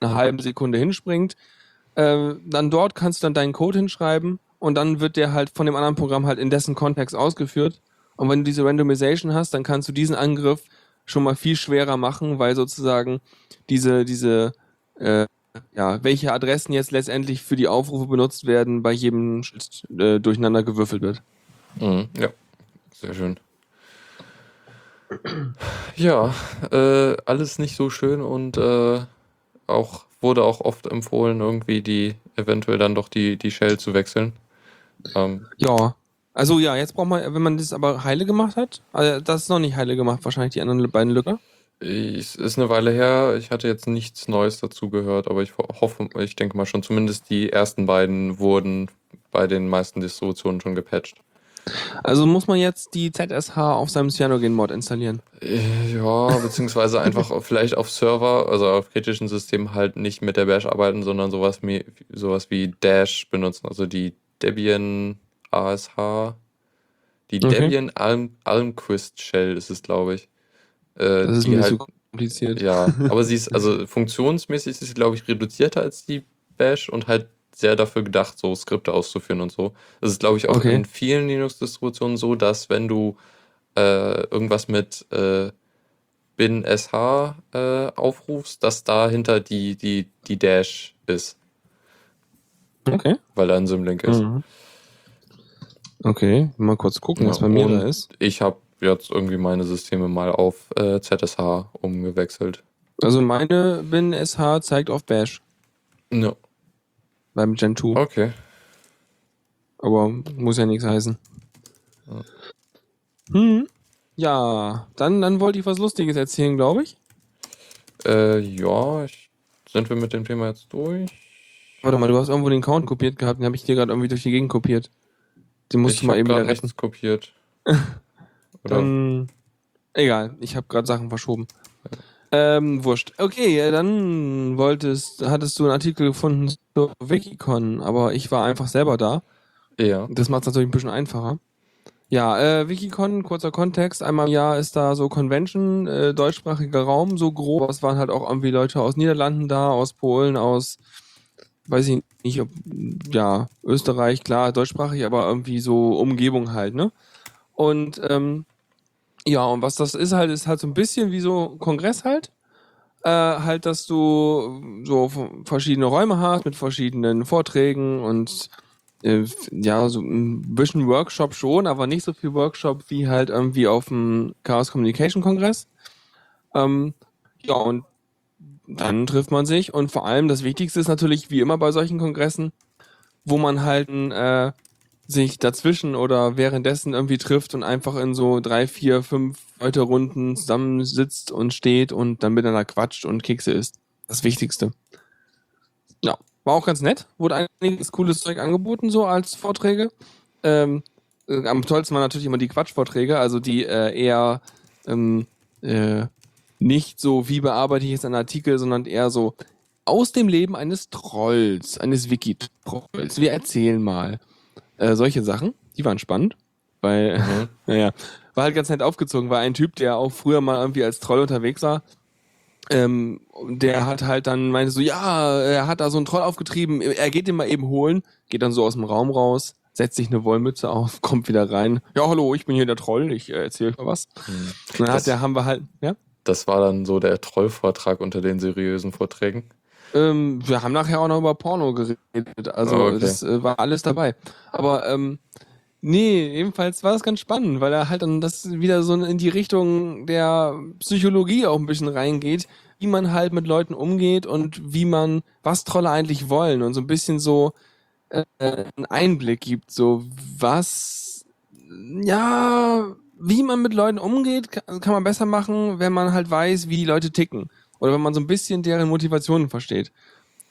einer halben Sekunde hinspringt, äh, dann dort kannst du dann deinen Code hinschreiben und dann wird der halt von dem anderen Programm halt in dessen Kontext ausgeführt. Und wenn du diese Randomization hast, dann kannst du diesen Angriff schon mal viel schwerer machen, weil sozusagen diese, diese, äh, ja, welche Adressen jetzt letztendlich für die Aufrufe benutzt werden, bei jedem Schritt, äh, durcheinander gewürfelt wird. Mhm. Ja, sehr schön. Ja, äh, alles nicht so schön und äh, auch wurde auch oft empfohlen, irgendwie die eventuell dann doch die, die Shell zu wechseln. Ähm, Ja. Also ja, jetzt braucht man, wenn man das aber heile gemacht hat, also das ist noch nicht heile gemacht, wahrscheinlich die anderen beiden Lücken. Es ist eine Weile her, ich hatte jetzt nichts Neues dazu gehört, aber ich ho- hoffe, ich denke mal schon, zumindest die ersten beiden wurden bei den meisten Distributionen schon gepatcht. Also muss man jetzt die ZSH auf seinem Cyanogen-Mod installieren. Äh, Ja, beziehungsweise einfach auf- vielleicht auf Server, also auf kritischen Systemen halt nicht mit der Bash arbeiten, sondern sowas wie, sowas wie Dash benutzen, also die Debian ASH, die Okay. Debian Alm, Almquist Shell ist es, glaube ich. Äh, Das ist mir halt, zu kompliziert. ja, aber sie ist, also funktionsmäßig ist sie, glaube ich, reduzierter als die Bash und halt sehr dafür gedacht, so Skripte auszuführen und so. Das ist, glaube ich, auch Okay. in vielen Linux-Distributionen so, dass wenn du äh, irgendwas mit äh, bin SH äh, aufrufst, dass dahinter die, die, die Dash ist, Okay. weil da ein Symlink ist. Mhm. Okay, mal kurz gucken, Ja, was bei mir da ist. Ich habe jetzt irgendwie meine Systeme mal auf äh, ZSH umgewechselt. Also meine bin SH zeigt auf Bash Ja, beim Gen 2, okay. aber muss ja nichts heißen. Hm. Ja, dann, dann wollte ich was Lustiges erzählen, glaube ich. Äh, ja, ich, sind wir mit dem Thema jetzt durch? Warte mal, du hast irgendwo den Count kopiert gehabt, den habe ich dir gerade irgendwie durch die Gegend kopiert. Den musst ich du mal eben wieder retten. kopiert. Oder? Dann, egal, ich habe gerade Sachen verschoben. Ähm, wurscht. Okay, dann wolltest, hattest du einen Artikel gefunden zur Wikicon, aber ich war einfach selber da. ja. Das macht es natürlich ein bisschen einfacher. Ja, äh, Wikicon, kurzer Kontext, einmal im Jahr ist da so Convention, äh, deutschsprachiger Raum, so grob. Es waren halt auch irgendwie Leute aus Niederlanden da, aus Polen, aus, weiß ich nicht, ob, ja, Österreich, klar, deutschsprachig, aber irgendwie so Umgebung halt, ne? Und, ähm, ja, und was das ist halt, ist halt so ein bisschen wie so Kongress halt. Äh, halt, dass du so f- verschiedene Räume hast mit verschiedenen Vorträgen und äh, ja, so ein bisschen Workshop schon, aber nicht so viel Workshop wie halt irgendwie auf dem Chaos Communication Kongress. Ähm, ja, und dann trifft man sich und vor allem das Wichtigste ist natürlich, wie immer bei solchen Kongressen, wo man halt äh, sich dazwischen oder währenddessen irgendwie trifft und einfach in so drei, vier, fünf Leute Runden zusammensitzt und steht und dann miteinander quatscht und Kekse isst. Das Wichtigste. Ja, war auch ganz nett. Wurde einiges cooles Zeug angeboten, so als Vorträge. Ähm, äh, am tollsten waren natürlich immer die Quatschvorträge, also die äh, eher ähm, äh, nicht so, wie bearbeite ich jetzt einen Artikel, sondern eher so aus dem Leben eines Trolls, eines Wiki-Trolls. Wir erzählen mal. Äh, solche Sachen, die waren spannend, weil, mhm. naja, war halt ganz nett aufgezogen, war ein Typ, der auch früher mal irgendwie als Troll unterwegs war. Ähm, der hat halt dann meinte so, ja, er hat da so einen Troll aufgetrieben, er geht den mal eben holen, geht dann so aus dem Raum raus, setzt sich eine Wollmütze auf, kommt wieder rein. Ja, hallo, ich bin hier der Troll, ich äh, erzähle euch mal was. Hm. Und dann das, hat der, haben wir halt, ja? Das war dann so der Trollvortrag unter den seriösen Vorträgen. Ähm, wir haben nachher auch noch über Porno geredet, also oh, okay. das äh, war alles dabei. Aber ähm, nee, ebenfalls war es ganz spannend, weil er halt dann das wieder so in die Richtung der Psychologie auch ein bisschen reingeht, wie man halt mit Leuten umgeht und wie man, was Trolle eigentlich wollen und so ein bisschen so äh, einen Einblick gibt, so was, ja, wie man mit Leuten umgeht, kann, kann man besser machen, wenn man halt weiß, wie die Leute ticken. Oder wenn man so ein bisschen deren Motivationen versteht.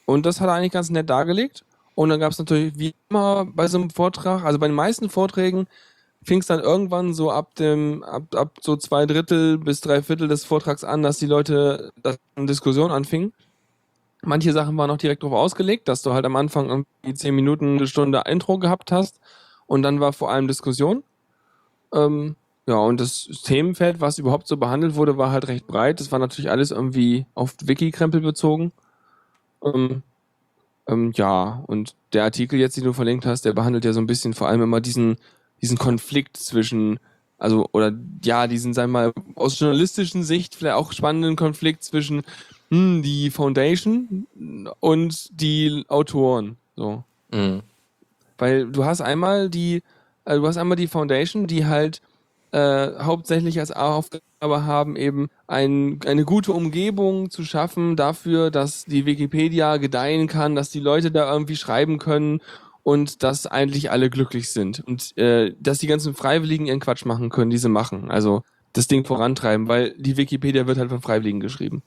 Und das hat er eigentlich ganz nett dargelegt. Und dann gab es natürlich wie immer bei so einem Vortrag, also bei den meisten Vorträgen fing es dann irgendwann so ab dem, ab, ab so zwei Drittel bis drei Viertel des Vortrags an, dass die Leute dass eine Diskussion anfingen. Manche Sachen waren auch direkt darauf ausgelegt, dass du halt am Anfang irgendwie zehn Minuten, eine Stunde Intro gehabt hast und dann war vor allem Diskussion. Ähm, ja, und das Themenfeld, was überhaupt so behandelt wurde, war halt recht breit. Das war natürlich alles irgendwie auf Wiki-Krempel bezogen. Ähm, ähm, ja, und der Artikel jetzt, den du verlinkt hast, der behandelt ja so ein bisschen vor allem immer diesen, diesen Konflikt zwischen, also, oder ja, diesen, sagen wir mal, aus journalistischen Sicht vielleicht auch spannenden Konflikt zwischen hm, die Foundation und die Autoren. So. Mhm. Weil du hast einmal die, also du hast einmal die Foundation, die halt äh, hauptsächlich als Aufgabe haben, eben ein, eine gute Umgebung zu schaffen dafür, dass die Wikipedia gedeihen kann, dass die Leute da irgendwie schreiben können und dass eigentlich alle glücklich sind und äh, dass die ganzen Freiwilligen ihren Quatsch machen können, die sie machen. Also das Ding vorantreiben, weil die Wikipedia wird halt von Freiwilligen geschrieben.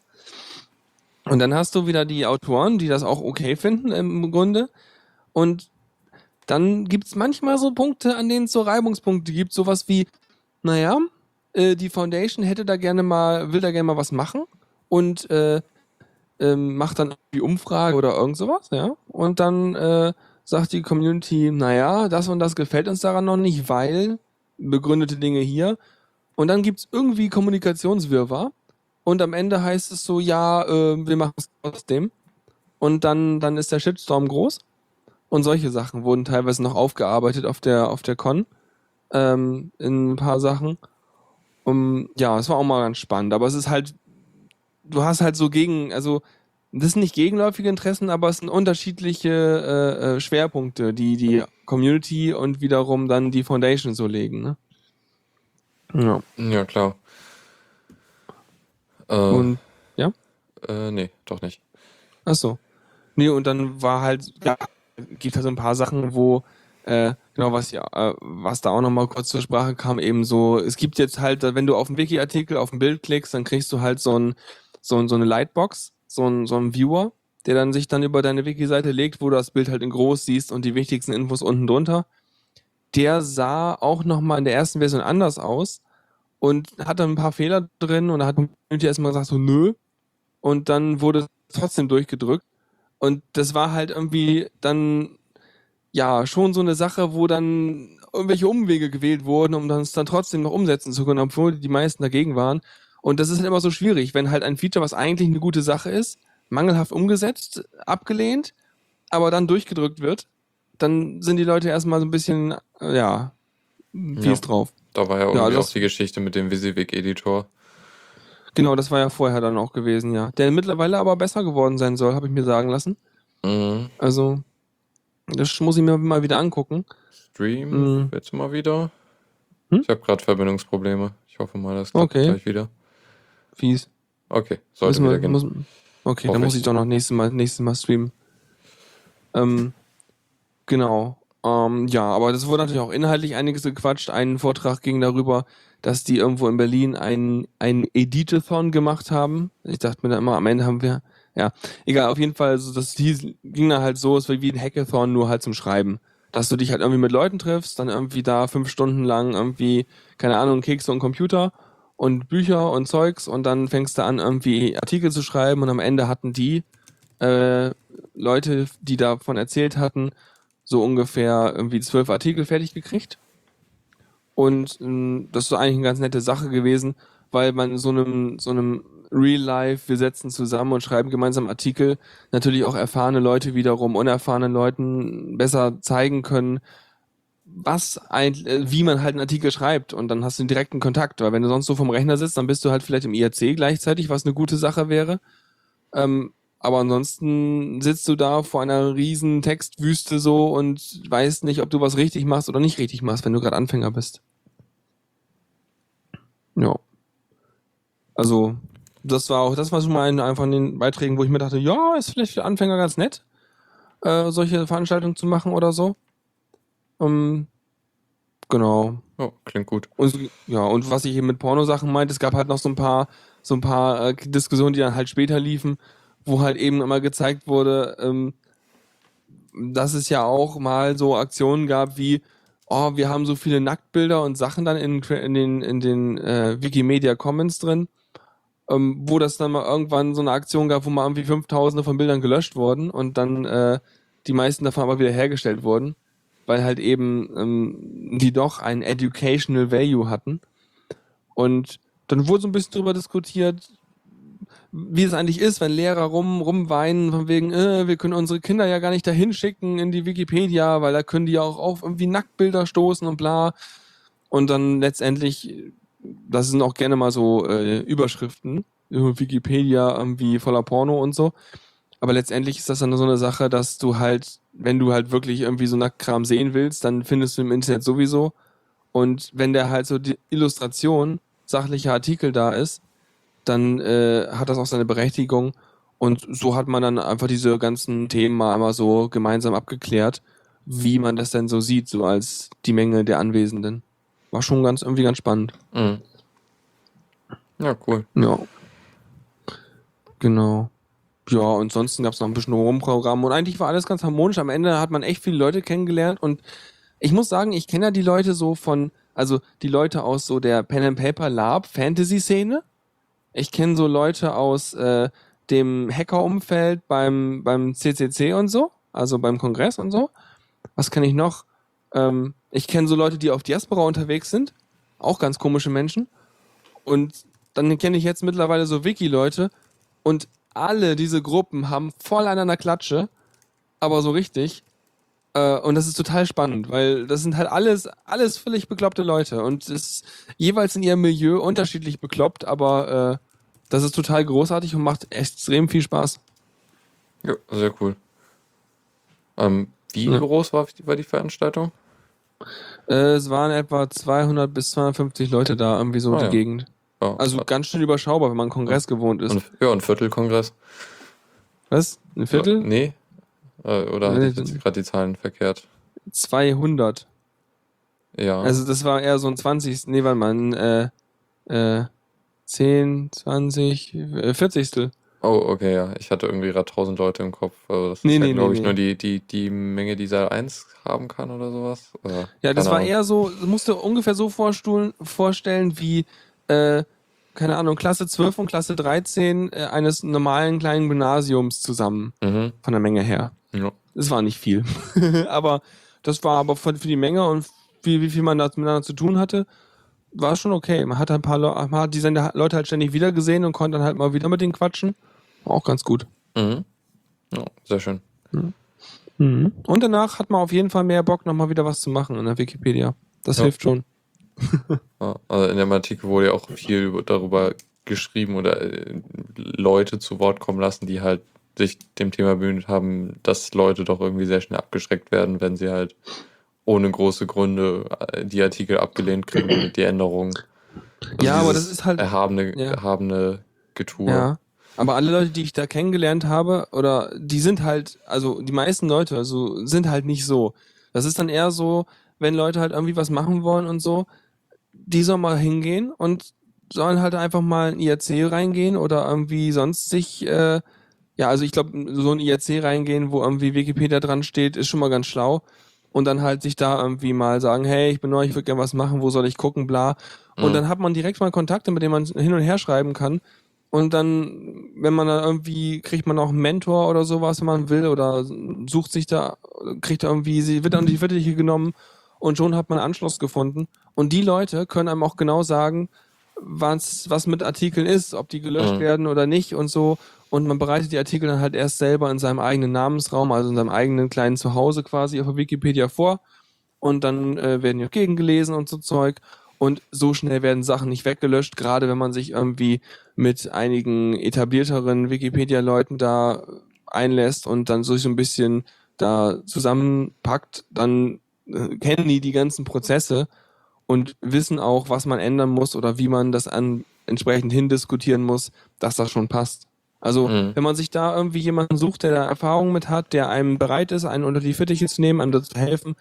Und dann hast du wieder die Autoren, die das auch okay finden im Grunde. Und dann gibt's manchmal so Punkte, an denen es so Reibungspunkte gibt, sowas wie, naja, äh, die Foundation hätte da gerne mal, will da gerne mal was machen und äh, äh, macht dann die Umfrage oder irgend sowas, ja. Und dann äh, sagt die Community, naja, das und das gefällt uns daran noch nicht, weil begründete Dinge hier. Und dann gibt's irgendwie Kommunikationswirrwarr. Und am Ende heißt es so, ja, äh, wir machen es trotzdem. Und dann, dann ist der Shitstorm groß. Und solche Sachen wurden teilweise noch aufgearbeitet auf der, auf der Con ähm, in ein paar Sachen. Um, ja, es war auch mal ganz spannend, aber es ist halt, du hast halt so gegen, also das sind nicht gegenläufige Interessen, aber es sind unterschiedliche äh, äh, Schwerpunkte, die die Community und wiederum dann die Foundation so legen. Ne? Ja. ja, klar. Äh, und, ja? Äh, nee, doch nicht. Ach so. Nee, und dann war halt, ja, gibt halt so ein paar Sachen, wo äh, genau, was ja, äh, was da auch nochmal kurz zur Sprache kam, eben so, es gibt jetzt halt, wenn du auf einen Wiki-Artikel, auf ein Bild klickst, dann kriegst du halt so ein, so, ein, so eine Lightbox, so ein, so ein Viewer, der dann sich dann über deine Wiki-Seite legt, wo du das Bild halt in groß siehst und die wichtigsten Infos unten drunter. Der sah auch nochmal in der ersten Version anders aus und hatte ein paar Fehler drin und da hat die Community erstmal gesagt so, nö. Und dann wurde trotzdem durchgedrückt. Und das war halt irgendwie dann ja, schon so eine Sache, wo dann irgendwelche Umwege gewählt wurden, um das dann trotzdem noch umsetzen zu können, obwohl die meisten dagegen waren. Und das ist halt immer so schwierig, wenn halt ein Feature, was eigentlich eine gute Sache ist, mangelhaft umgesetzt, abgelehnt, aber dann durchgedrückt wird, dann sind die Leute erstmal so ein bisschen, äh, ja, fies ja, drauf. Da war ja irgendwie ja, auch die Geschichte mit dem WYSIWYG-Editor. Genau, das war ja vorher dann auch gewesen, ja. Der mittlerweile aber besser geworden sein soll, habe ich mir sagen lassen. Mhm. Also, das muss ich mir mal wieder angucken. Stream, mhm. jetzt mal wieder. Hm? Ich habe gerade Verbindungsprobleme. Ich hoffe mal, das klappt okay. gleich wieder. Fies. Okay, sollte wieder gehen. Muss, okay, dann muss ich doch noch nächstes Mal, nächstes Mal streamen. Ähm, Genau. Ähm, ja, aber das wurde natürlich auch inhaltlich einiges gequatscht. Ein Vortrag ging darüber, dass die irgendwo in Berlin ein, ein Editathon gemacht haben. Ich dachte mir dann immer, am Ende haben wir, ja, egal, auf jeden Fall, also das hieß, ging da halt so, es war wie ein Hackathon, nur halt zum Schreiben. Dass du dich halt irgendwie mit Leuten triffst, dann irgendwie da fünf Stunden lang irgendwie, keine Ahnung, Kekse und Computer und Bücher und Zeugs und dann fängst du an, irgendwie Artikel zu schreiben und am Ende hatten die äh, Leute, die davon erzählt hatten, so ungefähr irgendwie zwölf Artikel fertig gekriegt. Und ähm, das ist eigentlich eine ganz nette Sache gewesen, weil man so einem, so einem Real Life, wir setzen zusammen und schreiben gemeinsam Artikel, natürlich auch erfahrene Leute wiederum unerfahrenen Leuten besser zeigen können, was ein, äh, wie man halt einen Artikel schreibt und dann hast du einen direkten Kontakt, weil wenn du sonst so vom Rechner sitzt, dann bist du halt vielleicht im IRC gleichzeitig, was eine gute Sache wäre. Ähm, aber ansonsten sitzt du da vor einer riesen Textwüste so und weißt nicht, ob du was richtig machst oder nicht richtig machst, wenn du gerade Anfänger bist. Ja. Also, das war auch das, was ich mal einfach in den Beiträgen, wo ich mir dachte, ja, ist vielleicht für Anfänger ganz nett, äh, solche Veranstaltungen zu machen oder so. Ähm, genau. Oh, klingt gut. Und ja, und was ich eben mit Pornosachen meinte, es gab halt noch so ein paar, so ein paar äh, Diskussionen, die dann halt später liefen, wo halt eben immer gezeigt wurde, ähm, dass es ja auch mal so Aktionen gab wie, oh, wir haben so viele Nacktbilder und Sachen dann in, in den, in den äh, Wikimedia Commons drin, ähm, wo das dann mal irgendwann so eine Aktion gab, wo mal irgendwie 5000 von Bildern gelöscht wurden und dann äh, die meisten davon aber wieder hergestellt wurden, weil halt eben ähm, die doch ein Educational Value hatten. Und dann wurde so ein bisschen drüber diskutiert, wie es eigentlich ist, wenn Lehrer rum, rumweinen, von wegen, äh, wir können unsere Kinder ja gar nicht dahin schicken in die Wikipedia, weil da können die ja auch auf irgendwie Nacktbilder stoßen und bla. Und dann letztendlich, das sind auch gerne mal so äh, Überschriften, Wikipedia irgendwie voller Porno und so. Aber letztendlich ist das dann so eine Sache, dass du halt, wenn du halt wirklich irgendwie so Nacktkram sehen willst, dann findest du im Internet sowieso. Und wenn der halt so die Illustration, sachlicher Artikel da ist, dann äh, hat das auch seine Berechtigung. Und so hat man dann einfach diese ganzen Themen mal einmal so gemeinsam abgeklärt, wie man das denn so sieht, so als die Menge der Anwesenden. War schon ganz irgendwie ganz spannend. Mhm. Ja, cool. Ja. Genau. Ja, und sonst gab es noch ein bisschen Rumprogramm und eigentlich war alles ganz harmonisch. Am Ende hat man echt viele Leute kennengelernt und ich muss sagen, ich kenne ja die Leute so von, also die Leute aus so der Pen and Paper Lab Fantasy Szene ich kenne so Leute aus äh, dem Hacker-Umfeld beim, beim CCC und so, also beim Kongress und so. Was kenne ich noch? Ähm, ich kenne so Leute, die auf Diaspora unterwegs sind. Auch ganz komische Menschen. Und dann kenne ich jetzt mittlerweile so Wiki-Leute. Und alle diese Gruppen haben voll an einer Klatsche. Aber so richtig. Äh, und das ist total spannend, weil das sind halt alles, alles völlig bekloppte Leute und ist jeweils in ihrem Milieu unterschiedlich bekloppt, aber äh, das ist total großartig und macht extrem viel Spaß. Ja, sehr cool. Ähm, wie ja. groß war, war die Veranstaltung? Äh, es waren etwa 200 bis 250 Leute da, irgendwie so oh, die ja. Gegend. Oh, also oh. ganz schön überschaubar, wenn man Kongress gewohnt ist. Ja, ein Viertelkongress. Was? Ein Viertel? Ja, nee, äh, oder nee, hatte ich jetzt gerade die Zahlen verkehrt? 200. Ja. Also das war eher so ein 20. Nee, warte mal, äh, äh, 10, 20, äh, 40. Oh, okay, ja. Ich hatte irgendwie gerade 1000 Leute im Kopf. Also das nee, ist nee, glaube nee, ich, nee. nur die, die, die Menge, die Saal 1 haben kann oder sowas. Oder, ja, das war Ahnung. eher so, musst du ungefähr so vorstellen wie, äh, keine Ahnung, Klasse 12 und Klasse 13 äh, eines normalen kleinen Gymnasiums zusammen. Mhm. Von der Menge her. Ja. Es war nicht viel. aber das war aber für, für die Menge und wie, wie viel man da miteinander zu tun hatte, war schon okay. Man hat ein paar Le man hat diese Leute halt ständig wieder gesehen und konnte dann halt mal wieder mit denen quatschen. Auch ganz gut. Mhm. Ja, sehr schön. Mhm. Mhm. Und danach hat man auf jeden Fall mehr Bock, nochmal wieder was zu machen in der Wikipedia. Das ja. hilft schon. ja, also in dem Artikel wurde ja auch viel darüber geschrieben oder äh, Leute zu Wort kommen lassen, die halt sich dem Thema bemüht haben, dass Leute doch irgendwie sehr schnell abgeschreckt werden, wenn sie halt ohne große Gründe äh, die Artikel abgelehnt kriegen mit die Änderungen. Also ja, aber das ist halt erhabene, ja. erhabene Getue. Ja. Aber alle Leute, die ich da kennengelernt habe, oder die sind halt, also die meisten Leute, also sind halt nicht so. Das ist dann eher so, wenn Leute halt irgendwie was machen wollen und so, die sollen mal hingehen und sollen halt einfach mal in IRC reingehen oder irgendwie sonst sich, äh, ja, also ich glaube, so ein IRC reingehen, wo irgendwie Wikipedia dran steht, ist schon mal ganz schlau. Und dann halt sich da irgendwie mal sagen, hey, ich bin neu, ich würde gerne was machen, wo soll ich gucken, bla. Und Mhm. dann hat man direkt mal Kontakte, mit denen man hin und her schreiben kann. Und dann, wenn man dann irgendwie, kriegt man auch einen Mentor oder sowas, wenn man will, oder sucht sich da, kriegt da irgendwie, sie wird an die Fittiche genommen und schon hat man Anschluss gefunden. Und die Leute können einem auch genau sagen, was, was mit Artikeln ist, ob die gelöscht Mhm. werden oder nicht und so. Und man bereitet die Artikel dann halt erst selber in seinem eigenen Namensraum, also in seinem eigenen kleinen Zuhause quasi auf Wikipedia vor. Und dann äh, werden die auch gegengelesen und so Zeug. Und so schnell werden Sachen nicht weggelöscht, gerade wenn man sich irgendwie mit einigen etablierteren Wikipedia-Leuten da einlässt und dann so ein bisschen da zusammenpackt, dann äh, kennen die die ganzen Prozesse und wissen auch, was man ändern muss oder wie man das an entsprechend hindiskutieren muss, dass das schon passt. Also, Mhm. wenn man sich da irgendwie jemanden sucht, der da Erfahrung mit hat, der einem bereit ist, einen unter die Fittiche zu nehmen, einem da zu helfen,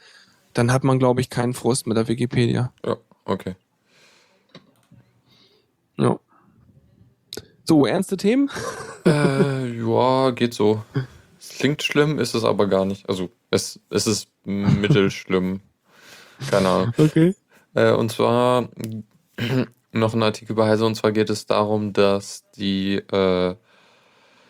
dann hat man, glaube ich, keinen Frust mit der Wikipedia. Ja, okay. Ja. So, ernste Themen? Äh, ja, geht so. Es klingt schlimm, ist es aber gar nicht. Also, es, es ist mittelschlimm. Keine Ahnung. Okay. Äh, und zwar noch ein Artikel bei Heise, und zwar geht es darum, dass die äh,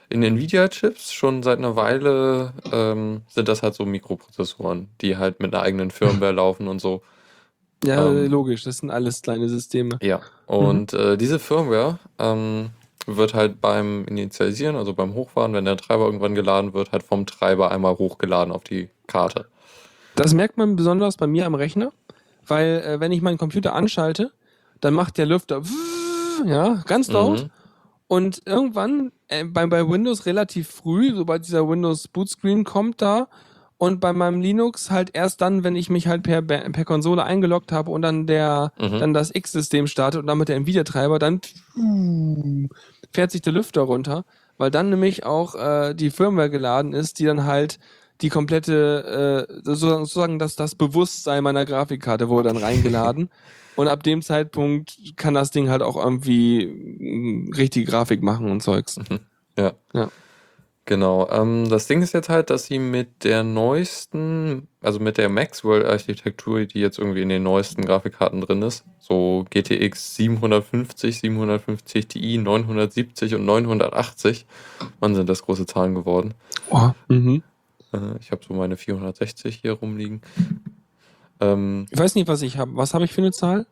in Nvidia-Chips schon seit einer Weile ähm, sind das halt so Mikroprozessoren, die halt mit einer eigenen Firmware laufen und so. Ja, Ähm. logisch, das sind alles kleine Systeme. Ja. Und äh, diese Firmware ähm, wird halt beim Initialisieren, also beim Hochfahren, wenn der Treiber irgendwann geladen wird, halt vom Treiber einmal hochgeladen auf die Karte. Das merkt man besonders bei mir am Rechner, weil äh, wenn ich meinen Computer anschalte, dann macht der Lüfter ja, ganz laut. Mhm. Und irgendwann, äh, bei, bei Windows relativ früh, sobald dieser Windows Bootscreen kommt da, und bei meinem Linux halt erst dann, wenn ich mich halt per, per Konsole eingeloggt habe und dann der, Mhm. dann das X-System startet und damit der Nvidia-Treiber, dann fährt sich der Lüfter runter, weil dann nämlich auch äh, die Firmware geladen ist, die dann halt die komplette, äh, sozusagen, das, das Bewusstsein meiner Grafikkarte wurde dann reingeladen. Und ab dem Zeitpunkt kann das Ding halt auch irgendwie mm, richtige Grafik machen und Zeugs. Ja. Ja. Genau. Ähm, das Ding ist jetzt halt, dass sie mit der neuesten, also mit der Maxwell-Architektur, die jetzt irgendwie in den neuesten Grafikkarten drin ist, so GTX 750, 750 Ti, 970 und 980, wann sind das große Zahlen geworden? Oh. Mhm. Äh, ich habe so meine 460 hier rumliegen. Ähm, Ich weiß nicht, was ich habe. Was habe ich für eine Zahl?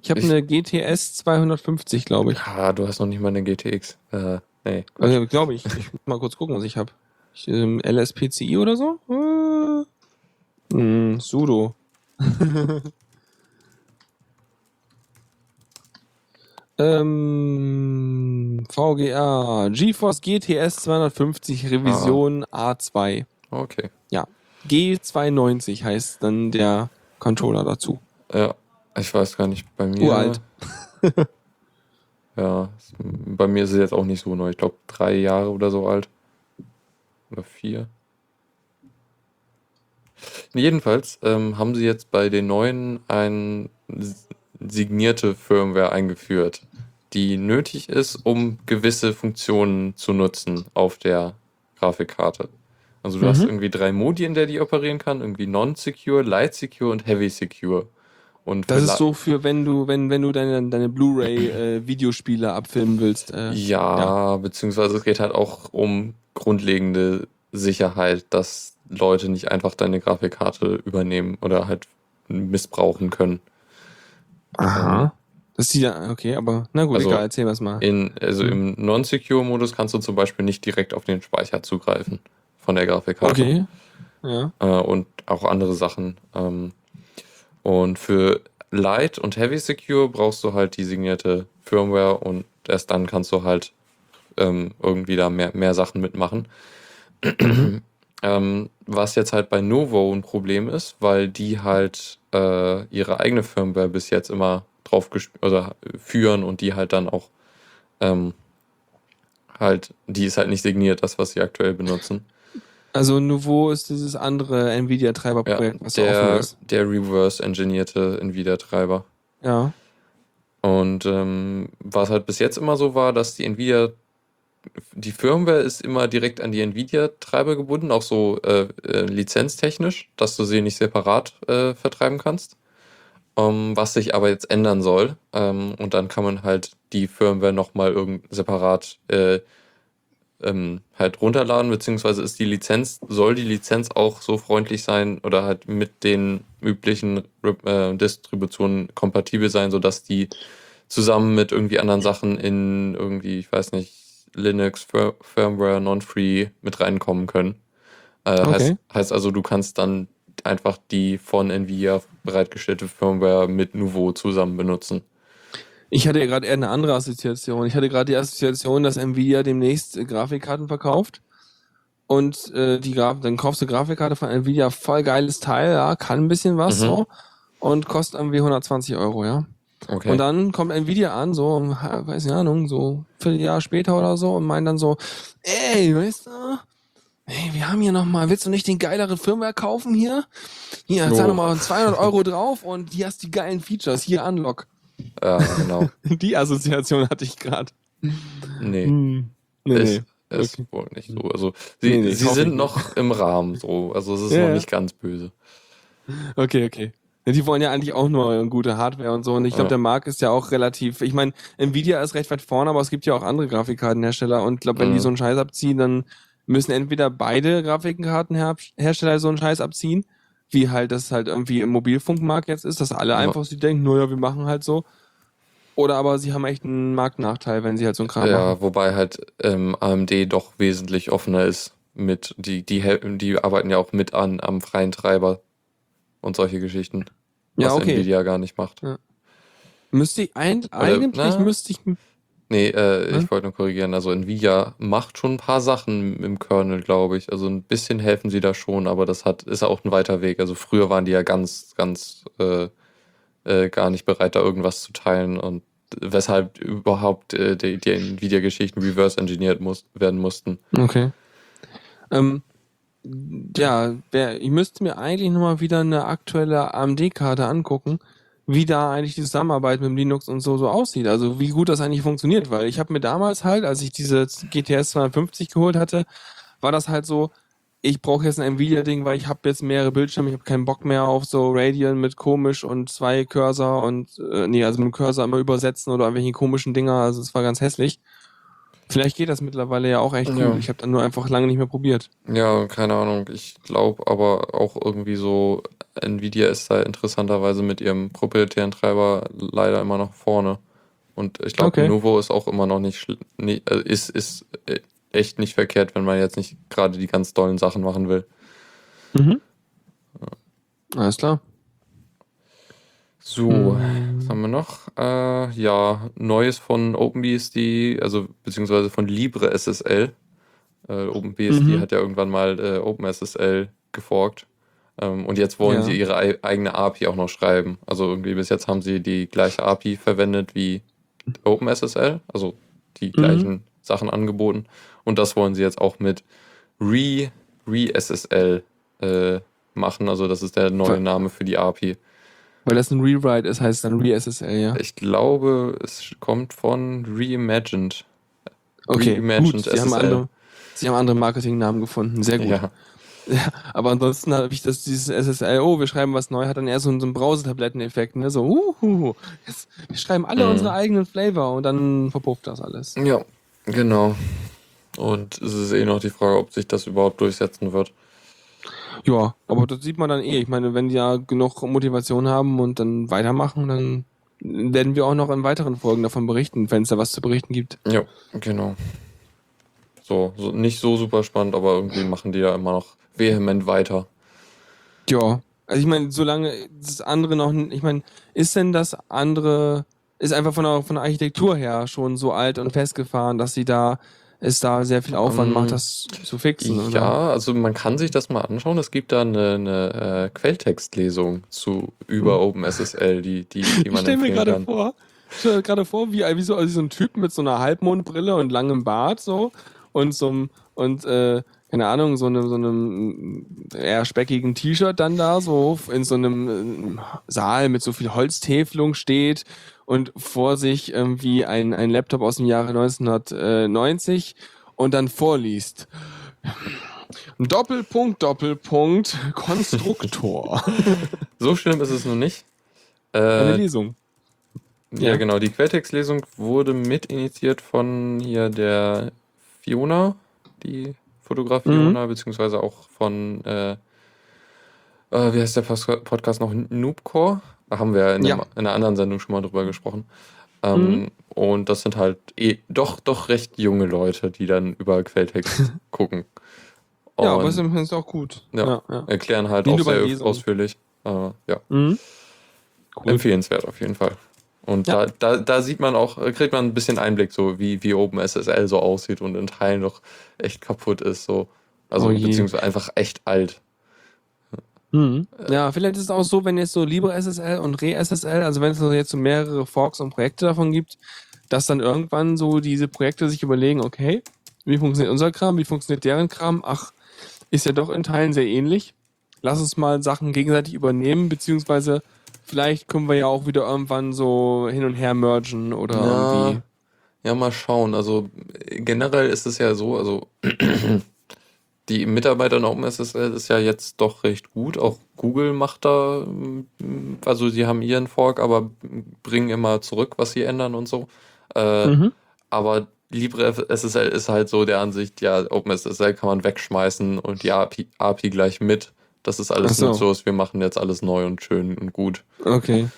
Ich habe eine GTS 250, glaube ich. ah, du hast noch nicht mal eine GTX. Äh, nee. Also, glaube ich. Ich muss mal kurz gucken, was ich habe. Ich, ähm, LSPCI oder so? Äh, hm, Sudo. ähm, VGA. GeForce GTS 250 Revision A2. Okay. G290 heißt dann der Controller dazu. Ja, ich weiß gar nicht, bei mir. Uralt. ja, bei mir ist es jetzt auch nicht so neu. Ich glaube, drei Jahre oder so alt. Oder vier. Jedenfalls ähm, haben sie jetzt bei den neuen eine signierte Firmware eingeführt, die nötig ist, um gewisse Funktionen zu nutzen auf der Grafikkarte. Also du hast Mhm. irgendwie drei Modi, in der die operieren kann, irgendwie Non-Secure, Light Secure und Heavy Secure. Und Das ist so für, wenn du, wenn, wenn du deine, deine Blu-ray-Videospiele abfilmen willst. Äh, Ja, beziehungsweise es geht halt auch um grundlegende Sicherheit, dass Leute nicht einfach deine Grafikkarte übernehmen oder halt missbrauchen können. Aha. Das sieht ja, okay, aber na gut, Also, egal, erzähl was mal. In, also im Non-Secure-Modus kannst du zum Beispiel nicht direkt auf den Speicher zugreifen von der Grafikkarte. Okay. Ja. äh, und auch andere Sachen. Ähm, und für Light und Heavy Secure brauchst du halt die signierte Firmware und erst dann kannst du halt ähm, irgendwie da mehr, mehr Sachen mitmachen. ähm, was jetzt halt bei Novo ein Problem ist, weil die halt äh, ihre eigene Firmware bis jetzt immer drauf oder führen und die halt dann auch ähm, halt, die ist halt nicht signiert, das, was sie aktuell benutzen. Also Nouveau ist dieses andere Nvidia-Treiberprojekt, Ja, was da offen der, ist. der reverse-engineerte Nvidia-Treiber. Ja. Und ähm, was halt bis jetzt immer so war, dass die Nvidia, die Firmware ist immer direkt an die Nvidia-Treiber gebunden, auch so äh, äh, lizenztechnisch, dass du sie nicht separat äh, vertreiben kannst. Ähm, was sich aber jetzt ändern soll. Ähm, und dann kann man halt die Firmware nochmal irgend separat äh, ähm, halt runterladen, beziehungsweise ist die Lizenz, soll die Lizenz auch so freundlich sein oder halt mit den üblichen äh, Distributionen kompatibel sein, sodass die zusammen mit irgendwie anderen Sachen in irgendwie, ich weiß nicht, Linux, Fir Firmware, Non-Free mit reinkommen können. Äh, Okay. heißt, heißt also, du kannst dann einfach die von Nvidia bereitgestellte Firmware mit Nouveau zusammen benutzen. Ich hatte ja gerade eher eine andere Assoziation. Ich hatte gerade die Assoziation, dass Nvidia demnächst äh, Grafikkarten verkauft. Und äh, die Graf dann kaufst du Grafikkarte von Nvidia, voll geiles Teil, ja, kann ein bisschen was Mhm. so. Und kostet irgendwie 120 Euro, ja. Okay. Und dann kommt Nvidia an, so, weiß nicht Ahnung, so ein Vierteljahr später oder so und meint dann so, ey, weißt du, ey, wir haben hier nochmal, willst du nicht den geileren Firmware kaufen hier? Hier, zahl Oh. nochmal 200 Euro drauf und hier hast du die geilen Features, hier Unlock. Ja, genau. Die Assoziation hatte ich gerade. Nee. Hm. Nee, ist, nee. ist Okay. wohl nicht so. Also sie, Nee, nee, sie sind nicht. noch im Rahmen so. Also es ist Ja, noch ja. nicht ganz böse. Okay, okay. Ja, die wollen ja eigentlich auch nur eine gute Hardware und so. Und ich glaube, Ja. der Markt ist ja auch relativ. Ich meine, Nvidia ist recht weit vorne, aber es gibt ja auch andere Grafikkartenhersteller. Und ich glaube, wenn die Mhm. so einen Scheiß abziehen, dann müssen entweder beide Grafikkartenhersteller so einen Scheiß abziehen, wie halt das halt irgendwie im Mobilfunkmarkt jetzt ist, dass alle Ja. einfach sie denken, naja, wir machen halt so. Oder aber sie haben echt einen Marktnachteil, wenn sie halt so einen Kram machen. Ja, wobei halt ähm, AMD doch wesentlich offener ist mit die die hel- die arbeiten ja auch mit an am freien Treiber und solche Geschichten. Was Ja, okay. Nvidia gar nicht macht. Müsste ich ein, eigentlich na? müsste ich Nee, äh, Hm? ich wollte nur korrigieren. Also Nvidia macht schon ein paar Sachen im Kernel, glaube ich. Also ein bisschen helfen sie da schon, aber das hat ist auch ein weiter Weg. Also früher waren die ja ganz, ganz äh, äh, gar nicht bereit, da irgendwas zu teilen und weshalb überhaupt äh, die, die Nvidia-Geschichten reverse engineert muss, werden mussten. Okay. Ähm, ja, ich müsste mir eigentlich nochmal wieder eine aktuelle AMD-Karte angucken, wie da eigentlich die Zusammenarbeit mit dem Linux und so so aussieht. Also wie gut das eigentlich funktioniert, weil ich habe mir damals halt, als ich diese GTS 250 geholt hatte, war das halt so, ich brauche jetzt ein Nvidia-Ding, weil ich habe jetzt mehrere Bildschirme, ich habe keinen Bock mehr auf so Radeon mit komisch und zwei Cursor und äh, nee, also mit dem Cursor immer übersetzen oder irgendwelche komischen Dinger, also es war ganz hässlich. Vielleicht geht das mittlerweile ja auch echt gut. Ja. Ich habe dann nur einfach lange nicht mehr probiert. Ja, keine Ahnung. Ich glaube aber auch irgendwie so, Nvidia ist da interessanterweise mit ihrem proprietären Treiber leider immer noch vorne. Und ich glaube, Okay. Nuvo ist auch immer noch nicht, nee, äh, ist, ist äh, echt nicht verkehrt, wenn man jetzt nicht gerade die ganz dollen Sachen machen will. Mhm. Alles klar. So, Mhm. was haben wir noch? Äh, ja, Neues von OpenBSD, also beziehungsweise von LibreSSL. Äh, OpenBSD Mhm. hat ja irgendwann mal äh, OpenSSL geforkt. Ähm, und jetzt wollen Ja. sie ihre ei- eigene API auch noch schreiben. Also irgendwie bis jetzt haben sie die gleiche API verwendet wie OpenSSL, also die gleichen Sachen angeboten. Und das wollen sie jetzt auch mit Re, ReSSL äh, machen. Also das ist der neue Name für die API. Weil das ein Rewrite ist, heißt es dann Re-SSL, ja. Ich glaube, es kommt von Reimagined. Okay, Reimagined gut. Sie haben, andere, sie haben andere Marketingnamen gefunden. Sehr gut. Ja, Aber ansonsten habe ich das, dieses SSL, oh, wir schreiben was neu, hat dann eher so, einen- so einen Browsertabletteneffekt, ne? So, uhu, jetzt, wir schreiben alle Mhm. unsere eigenen Flavor und dann verpufft das alles. ja, genau. Und es ist eh noch die Frage, ob sich das überhaupt durchsetzen wird. Ja, aber das sieht man dann eh. Ich meine, wenn die ja genug Motivation haben und dann weitermachen, dann werden wir auch noch in weiteren Folgen davon berichten, wenn es da was zu berichten gibt. Ja, genau. So, so, nicht so super spannend, aber irgendwie machen die ja immer noch vehement weiter. Ja, also ich meine, solange das andere noch, ich meine, ist denn das andere, ist einfach von der, von der Architektur her schon so alt und festgefahren, dass sie da, es da sehr viel Aufwand Ähm, macht, das zu fixen, oder? Ja, also man kann sich das mal anschauen. Es gibt da eine, eine äh, Quelltextlesung zu über OpenSSL, die, die, die Ich man stelle mir gerade vor, stell dir gerade vor, wie, wie so, also so ein Typ mit so einer Halbmondbrille und langem Bart so und so einem, und äh, keine Ahnung, so einem, so einem eher speckigen T-Shirt dann da so in so einem äh, Saal mit so viel Holztäfelung steht und vor sich irgendwie ein, ein Laptop aus dem Jahre 1990 und dann vorliest. Doppelpunkt, Doppelpunkt, Konstruktor. So schlimm ist es noch nicht. Eine Äh, Lesung. ja, Ja. genau. Die Quelltextlesung wurde mit initiiert von hier der Fiona, die Fotograf Mhm. Fiona, beziehungsweise auch von, äh, äh, wie heißt der Podcast noch? Noobcore? Da haben wir ja in, Ja. einem- in einer anderen Sendung schon mal drüber gesprochen. Ähm, Mhm. Und das sind halt eh, doch, doch recht junge Leute, die dann über Quelltext gucken. Ja, aber Und ist im Prinzip auch gut. Ja. ja. erklären halt Wie auch sehr Lesungen. ausführlich. Äh, ja. Mhm. Cool. Empfehlenswert auf jeden Fall. Und Ja. da, da, da sieht man auch, kriegt man ein bisschen Einblick, so wie, wie OpenSSL so aussieht und in Teilen doch echt kaputt ist. So. Also Oh beziehungsweise einfach echt alt. Mhm. Ja, vielleicht ist es auch so, wenn jetzt so LibreSSL und ReSSL, also wenn es jetzt so mehrere Forks und Projekte davon gibt, dass dann irgendwann so diese Projekte sich überlegen, okay, wie funktioniert unser Kram, wie funktioniert deren Kram? Ach, ist ja doch in Teilen sehr ähnlich. Lass uns mal Sachen gegenseitig übernehmen, beziehungsweise vielleicht können wir ja auch wieder irgendwann so hin und her mergen oder Ja. irgendwie. Ja, mal schauen. Also äh, generell ist es ja so, also die Mitarbeiter in OpenSSL ist ja jetzt doch recht gut. Auch Google macht da, also sie haben ihren Fork, aber bringen immer zurück, was sie ändern und so. Äh, Mhm. Aber LibreSSL ist halt so der Ansicht, ja, OpenSSL kann man wegschmeißen und die API, API gleich mit. Das ist alles so. nutzlos. Wir machen jetzt alles neu und schön und gut. Okay.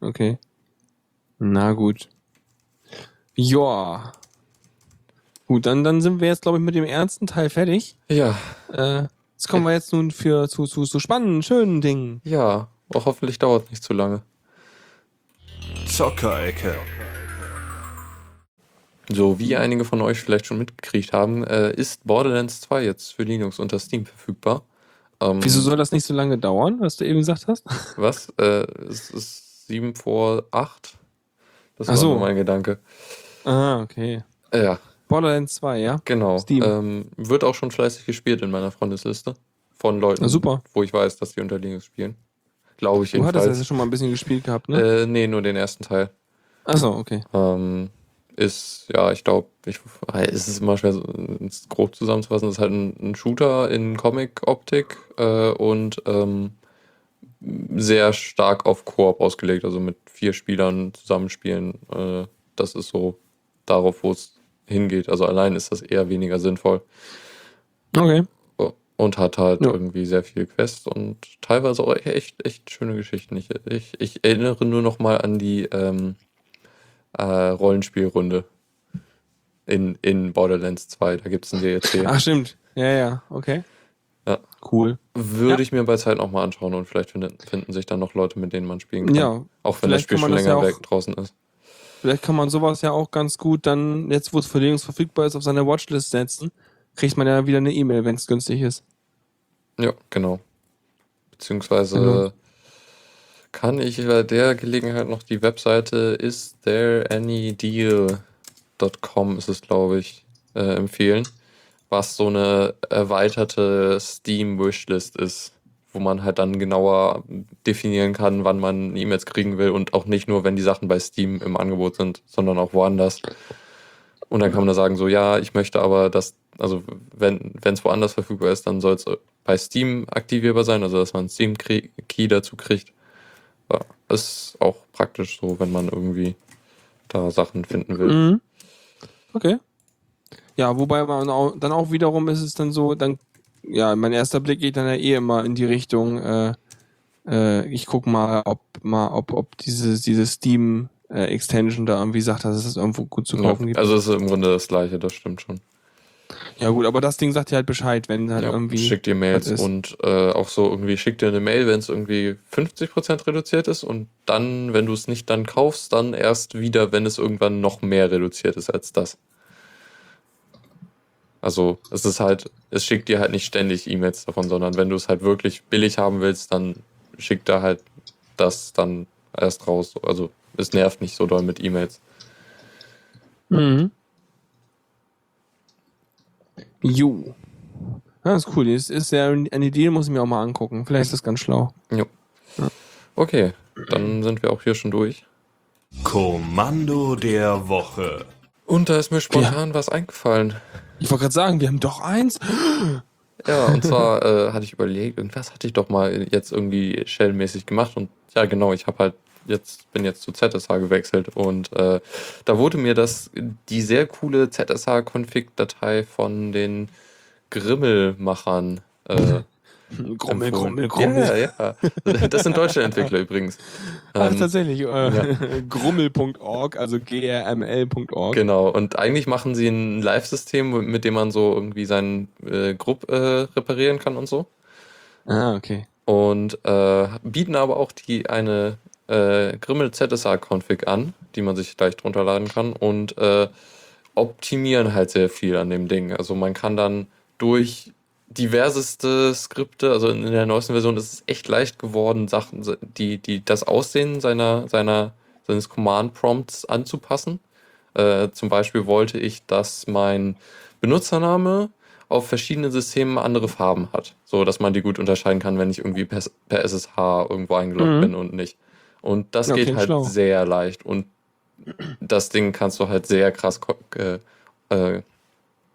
Okay. Na gut. Ja. Gut, dann, dann sind wir jetzt, glaube ich, mit dem ernsten Teil fertig. Ja, Äh, jetzt kommen wir jetzt nun für zu, zu, zu spannenden, schönen Dingen. ja. Auch hoffentlich dauert nicht zu lange. Zockerecke. So, wie einige von euch vielleicht schon mitgekriegt haben, äh, ist Borderlands 2 jetzt für Linux unter Steam verfügbar. Ähm, Wieso soll das nicht so lange dauern, was du eben gesagt hast? Was? Äh, es ist 7 vor 8? Das Ach war so. nur mein Gedanke. Ah, okay. Ja, Borderlands 2, ja? genau. Steam. Ähm, wird auch schon fleißig gespielt in meiner Freundesliste. Von Leuten, Na, super. wo ich weiß, dass die unter Linux spielen. Glaube ich Du hattest jedenfalls. das ja schon mal ein bisschen gespielt gehabt, ne? Äh, nee, nur den ersten Teil. Achso, okay. Ähm, ist, ja, ich glaube, ich, es ist immer schwer, so, es grob zusammenzufassen. Es ist halt ein, ein Shooter in Comic-Optik äh, und ähm, sehr stark auf Koop ausgelegt, also mit vier Spielern zusammenspielen. Äh, das ist so darauf, wo es hingeht. Also allein ist das eher weniger sinnvoll. Okay. Und hat halt Ja. irgendwie sehr viel Quest und teilweise auch echt, echt schöne Geschichten. Ich, ich, ich erinnere nur noch mal an die ähm, äh, Rollenspielrunde in, in Borderlands 2. Da gibt es ein DLC. Ach, stimmt. Ja, ja, okay. Ja. Cool. Würde ja. ich mir bei Zeit noch mal anschauen und vielleicht finden, finden sich dann noch Leute, mit denen man spielen kann. Ja, auch wenn das Spiel schon länger ja auch- weg draußen ist. Vielleicht kann man sowas ja auch ganz gut dann, jetzt wo es für Linux verfügbar ist, auf seine Watchlist setzen. Kriegt man ja wieder eine E-Mail, wenn es günstig ist. Ja, genau. Beziehungsweise Genau. kann ich bei der Gelegenheit noch die Webseite istthereanydeal.com ist es, glaube ich, äh, empfehlen, was so eine erweiterte Steam-Wishlist ist, wo man halt dann genauer definieren kann, wann man E-Mails kriegen will und auch nicht nur, wenn die Sachen bei Steam im Angebot sind, sondern auch woanders. Und dann kann man da sagen, so, ja, ich möchte aber, dass, also wenn es woanders verfügbar ist, dann soll es bei Steam aktivierbar sein, also dass man einen Steam-Key dazu kriegt. Ja, ist auch praktisch so, wenn man irgendwie da Sachen finden will. Mhm. Okay. Ja, wobei man auch, dann auch wiederum ist es dann so, dann, ja, mein erster Blick geht dann ja eh immer in die Richtung, äh, äh, ich guck mal, ob mal, ob, ob diese, diese Steam äh, Extension da irgendwie sagt, dass es das irgendwo gut zu kaufen Ja, gibt. also es ist im Grunde das gleiche, das stimmt schon. Ja gut, aber das Ding sagt dir halt Bescheid, wenn halt Ja, irgendwie. schickt dir Mails und äh, auch so irgendwie schickt dir eine Mail, wenn es irgendwie 50% reduziert ist und dann, wenn du es nicht dann kaufst, dann erst wieder, wenn es irgendwann noch mehr reduziert ist als das. Also es ist halt, es schickt dir halt nicht ständig E-Mails davon, sondern wenn du es halt wirklich billig haben willst, dann schickt er halt das dann erst raus. Also es nervt nicht so doll mit E-Mails. Mhm. Jo. Ja, das ist cool. Das ist ja eine Idee, muss ich mir auch mal angucken. Vielleicht ist das ganz schlau. Jo. Okay, dann sind wir auch hier schon durch. Kommando der Woche. Und da ist mir spontan was eingefallen. Ich wollte gerade sagen, wir haben doch eins. Ja, und zwar äh, hatte ich überlegt, irgendwas hatte ich doch mal jetzt irgendwie shellmäßig gemacht und ja genau, ich habe halt jetzt bin jetzt zu ZSH gewechselt und äh, da wurde mir das die sehr coole ZSH-Config-Datei von den Grimmelmachern äh, Grummel. Grummel, Grummel. Ja, ja. Das sind deutsche Entwickler übrigens. Ach, Ähm, tatsächlich. Äh, ja. Grummel.org, also grml.org. Genau, und eigentlich machen sie ein Live-System, mit dem man so irgendwie seinen äh, Grupp äh, reparieren kann und so. Ah, okay. Und äh, bieten aber auch die eine äh, Grimmel ZSA-Config an, die man sich leicht runterladen kann und äh, optimieren halt sehr viel an dem Ding. Also man kann dann durch diverseste Skripte, also in der neuesten Version ist es echt leicht geworden, Sachen, die, die das Aussehen seiner, seiner, seines Command-Prompts anzupassen. Äh, zum Beispiel wollte ich, dass mein Benutzername auf verschiedenen Systemen andere Farben hat, so dass man die gut unterscheiden kann, wenn ich irgendwie per, per SSH irgendwo eingeloggt Mhm. bin und nicht. Und das Ja, geht halt schlau. sehr leicht und das Ding kannst du halt sehr krass äh, äh,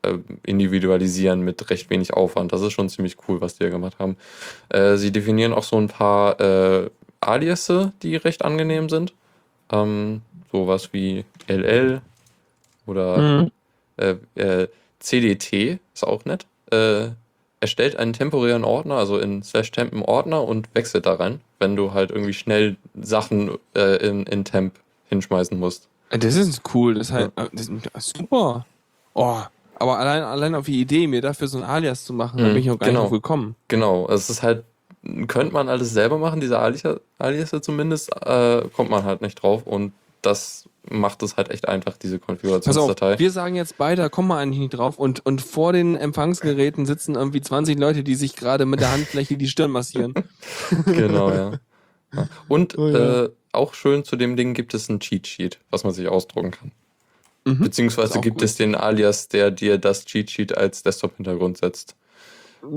äh, individualisieren mit recht wenig Aufwand. Das ist schon ziemlich cool, was die hier gemacht haben. Äh, sie definieren auch so ein paar äh, Aliasse, die recht angenehm sind. Ähm, sowas wie LL oder Mhm. äh, äh, CDT ist auch nett. Äh, erstellt einen temporären Ordner, also in slash temp einen Ordner und wechselt da rein, wenn du halt irgendwie schnell Sachen äh, in, in temp hinschmeißen musst. Das ist cool. Das ist halt das ist super. Oh, aber allein, allein auf die Idee, mir dafür so ein Alias zu machen, da Mhm, bin ich noch gar genau. nicht drauf gekommen. Genau, es ist halt, könnte man alles selber machen, diese Alias, zumindest, äh, kommt man halt nicht drauf und das macht es halt echt einfach, diese Konfigurationsdatei. wir sagen jetzt beide, da kommen wir eigentlich nicht drauf und, und vor den Empfangsgeräten sitzen irgendwie 20 Leute, die sich gerade mit der Handfläche die Stirn massieren. genau, ja. ja. Und Oh ja. äh, auch schön zu dem Ding gibt es ein Cheat Sheet, was man sich ausdrucken kann. Mhm. Beziehungsweise gibt gut. es den Alias, der dir das Cheat Sheet als Desktop-Hintergrund setzt.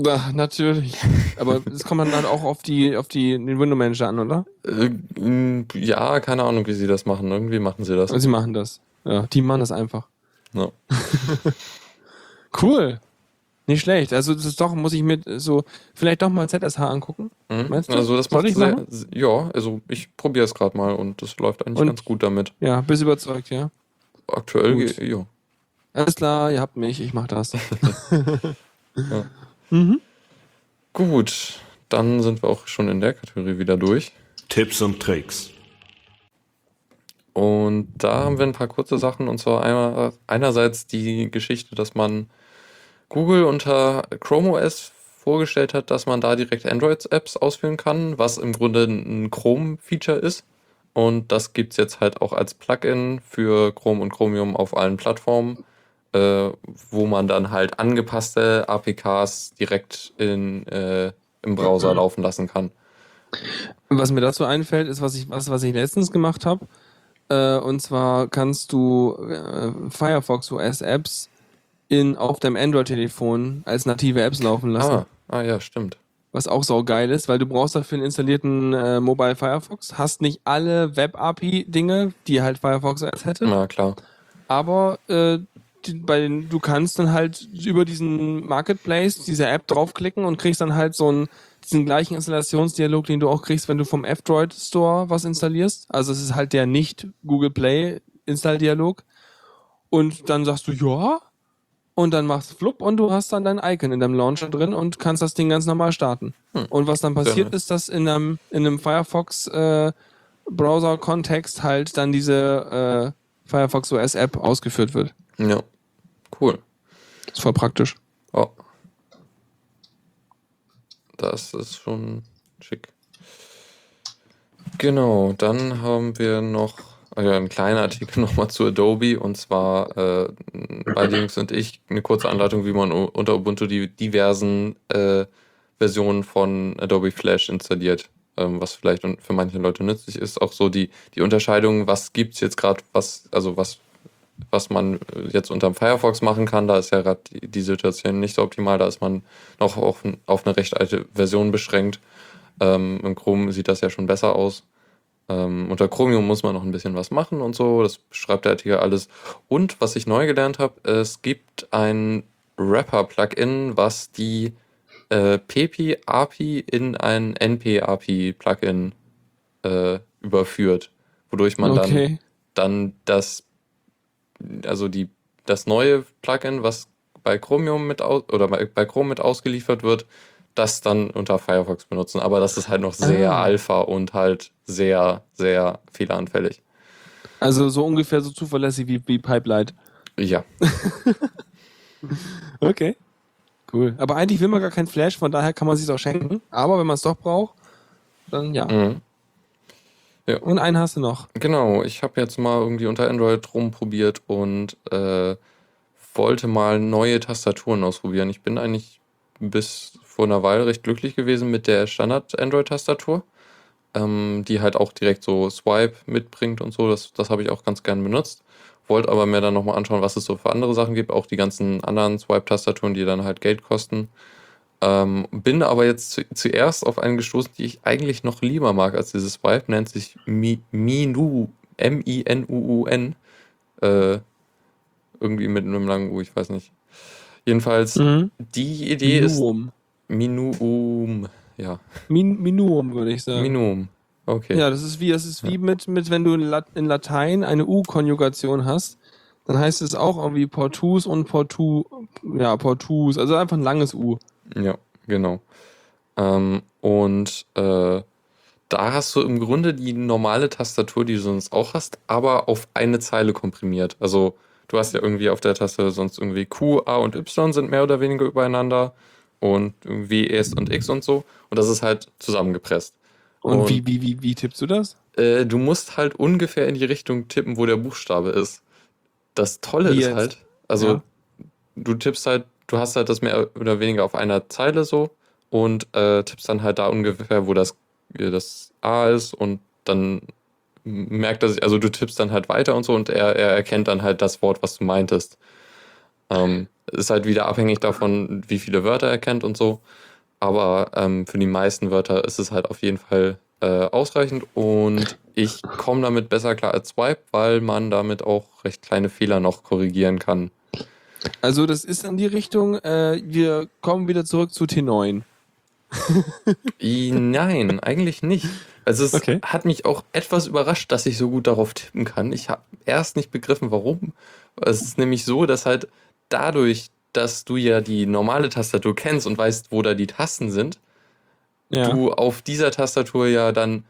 Ja, natürlich. Aber das kommt dann halt auch auf die, auf die, den Window Manager an, oder? Äh, ja, keine Ahnung, wie sie das machen. Irgendwie machen sie das. Sie machen das. Ja, die machen das einfach. Ja. Cool. Nicht schlecht. Also das ist doch, muss ich mir so vielleicht doch mal ZSH angucken. Mhm. Meinst du? Also das Soll macht ich sehr, machen? ja, also ich probiere es gerade mal und das läuft eigentlich Und- ganz gut damit. Ja, bist überzeugt, ja. Aktuell, ja. Alles klar, ihr habt mich, ich mach das. Ja. Mhm. Gut, dann sind wir auch schon in der Kategorie wieder durch. Tipps und Tricks. Und da haben wir ein paar kurze Sachen und zwar einmal, einerseits die Geschichte, dass man Google unter Chrome OS vorgestellt hat, dass man da direkt Android-Apps ausführen kann, was im Grunde ein Chrome-Feature ist. Und das gibt es jetzt halt auch als Plugin für Chrome und Chromium auf allen Plattformen, äh, wo man dann halt angepasste APKs direkt in, äh, im Browser laufen lassen kann. Was mir dazu einfällt, ist, was ich, was, was ich letztens gemacht habe. Äh, und zwar kannst du äh, Firefox OS Apps in, auf deinem Android-Telefon als native Apps laufen lassen. Ah, ah ja, stimmt. Was auch sau geil ist, weil du brauchst dafür einen installierten äh, Mobile Firefox, hast nicht alle Web-API-Dinge, die halt Firefox OS hätte. Na klar. aber äh, die, bei den, du kannst dann halt über diesen Marketplace, diese App draufklicken und kriegst dann halt so einen, diesen gleichen Installationsdialog, den du auch kriegst, wenn du vom F-Droid Store was installierst. Also es ist halt der nicht Google Play Installdialog. Und dann sagst du ja und dann machst du flupp und du hast dann dein Icon in deinem Launcher drin und kannst das Ding ganz normal starten. Hm. Und was dann passiert ist, dass in einem, in einem Firefox äh, Browser-Kontext halt dann diese äh, Firefox OS App ausgeführt wird. Ja, cool. ist voll praktisch. Oh. Das ist schon schick. Genau, dann haben wir noch einen kleinen Artikel nochmal zu Adobe und zwar äh, bei Linux und ich eine kurze Anleitung, wie man unter Ubuntu die diversen äh, Versionen von Adobe Flash installiert. ähm, was vielleicht für manche Leute nützlich ist. Auch so die, die Unterscheidung, was gibt's jetzt gerade, was, also was, was man äh, jetzt unterm Firefox machen kann, da ist ja gerade die, die Situation nicht so optimal, da ist man noch auf, auf eine recht alte Version beschränkt. Ähm, Im Chrome sieht das ja schon besser aus. Ähm, unter Chromium muss man noch ein bisschen was machen und so. Das beschreibt der Artikel alles. Und was ich neu gelernt habe, es gibt ein Wrapper-Plugin, was die äh, PP-API in ein NP-API-Plugin äh, überführt, wodurch man Okay. dann, dann das, also die, das neue Plugin, was bei Chromium mit aus, oder bei, bei Chrome mit ausgeliefert wird, das dann unter Firefox benutzen. Aber das ist halt noch sehr Ah. Alpha und halt sehr, sehr fehleranfällig. Also so ungefähr so zuverlässig wie, wie Pipelight. Ja. Okay. Cool. Aber eigentlich will man gar kein Flash, von daher kann man sich auch schenken. Aber wenn man es doch braucht, dann ja. Mhm. Und einen hast du noch. Genau, ich habe jetzt mal irgendwie unter Android rumprobiert und äh, wollte mal neue Tastaturen ausprobieren. Ich bin eigentlich bis vor einer Weile recht glücklich gewesen mit der Standard-Android-Tastatur, ähm, die halt auch direkt so Swipe mitbringt und so. Das, das habe ich auch ganz gern benutzt. Wollte aber mir dann nochmal anschauen, was es so für andere Sachen gibt, auch die ganzen anderen Swipe-Tastaturen, die dann halt Geld kosten. Ähm, bin aber jetzt zu, zuerst auf einen gestoßen, die ich eigentlich noch lieber mag als dieses Swipe, nennt sich Mi, Minu, M-I-N-U-U-N. Äh, irgendwie mit einem langen U, ich weiß nicht. Jedenfalls, Mhm. die Idee ist Minuum. Ja, Min Minuum, würde ich sagen. Minuum. Okay. Ja, das ist wie, das ist wie mit, mit, wenn du in, Lat in Latein eine U-Konjugation hast, dann heißt es auch irgendwie Portus und Portu, ja, Portus, also einfach ein langes U. Ja, genau. Ähm, und äh, da hast du im Grunde die normale Tastatur, die du sonst auch hast, aber auf eine Zeile komprimiert. Also du hast ja irgendwie auf der Taste sonst irgendwie Q, A und Y sind mehr oder weniger übereinander und irgendwie S und X und so. Und das ist halt zusammengepresst. Und, Und- wie, wie, wie, wie tippst du das? Äh, du musst halt ungefähr in die Richtung tippen, wo der Buchstabe ist. Das Tolle Wie ist jetzt? halt, also Ja. du tippst halt, du hast halt das mehr oder weniger auf einer Zeile so und äh, tippst dann halt da ungefähr, wo das, das A ist und dann merkt er sich, also du tippst dann halt weiter und so und er, er erkennt dann halt das Wort, was du meintest. Ähm, ist halt wieder abhängig davon, wie viele Wörter er kennt und so. Aber ähm, für die meisten Wörter ist es halt auf jeden Fall äh, ausreichend und ich komme damit besser klar als Swipe, weil man damit auch recht kleine Fehler noch korrigieren kann. Also das ist in die Richtung, äh, wir kommen wieder zurück zu T9. I, nein, eigentlich nicht. Also es Okay. hat mich auch etwas überrascht, dass ich so gut darauf tippen kann. Ich habe erst nicht begriffen, warum. Es ist nämlich so, dass halt dadurch, dass du ja die normale Tastatur kennst und weißt, wo da die Tasten sind, Ja. du auf dieser Tastatur ja dann,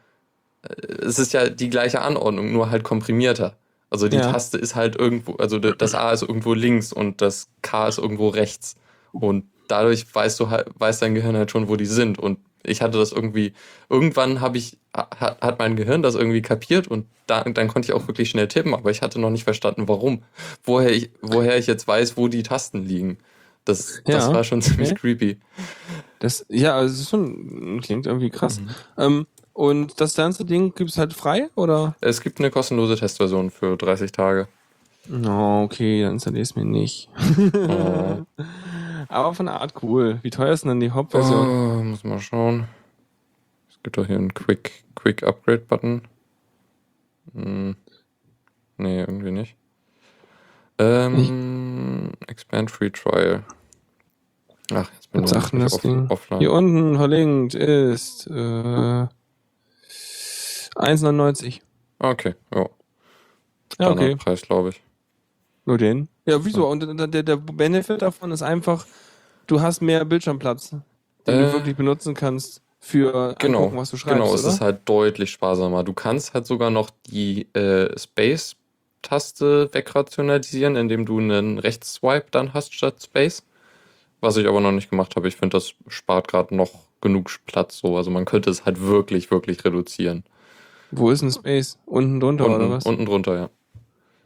äh, es ist ja die gleiche Anordnung, nur halt komprimierter. Also die Ja. Taste ist halt irgendwo, also das A ist irgendwo links und das K ist irgendwo rechts. Und dadurch weißt du halt, weiß dein Gehirn halt schon, wo die sind. Und ich hatte das irgendwie, irgendwann habe ich, hat, hat mein Gehirn das irgendwie kapiert und da, dann konnte ich auch wirklich schnell tippen, aber ich hatte noch nicht verstanden, warum. Woher ich, woher ich jetzt weiß, wo die Tasten liegen. Das, das Ja, war schon ziemlich okay. creepy. Das, ja, also es ist schon, klingt irgendwie krass. Mhm. Ähm, und das ganze Ding gibt's halt frei, oder? Es gibt eine kostenlose Testversion für 30 Tage. No, okay, dann installier es mir nicht. Oh. Aber von der Art cool. Wie teuer ist denn die Hauptversion? Oh, muss mal schauen. Es gibt doch hier einen Quick, Quick Upgrade Button. Hm. Nee, irgendwie nicht. Ähm, Expand Free Trial. Ach, jetzt bin ich Ding? offline. Hier unten verlinkt ist äh, 1,99. Okay, ja. Ja, okay. Preis, glaube ich. Nur den? Ja, wieso? Und der, der, Benefit davon ist einfach, du hast mehr Bildschirmplatz, den Äh, du wirklich benutzen kannst für Genau, angucken, was du schreibst, genau, es oder? ist halt deutlich sparsamer. Du kannst halt sogar noch die äh, Space-Taste wegrationalisieren, indem du einen Rechtsswipe dann hast statt Space. Was ich aber noch nicht gemacht habe. Ich finde, das spart gerade noch genug Platz so. Also man könnte es halt wirklich, wirklich reduzieren. Wo ist ein Space? Unten drunter oder Unten, was? unten drunter, ja.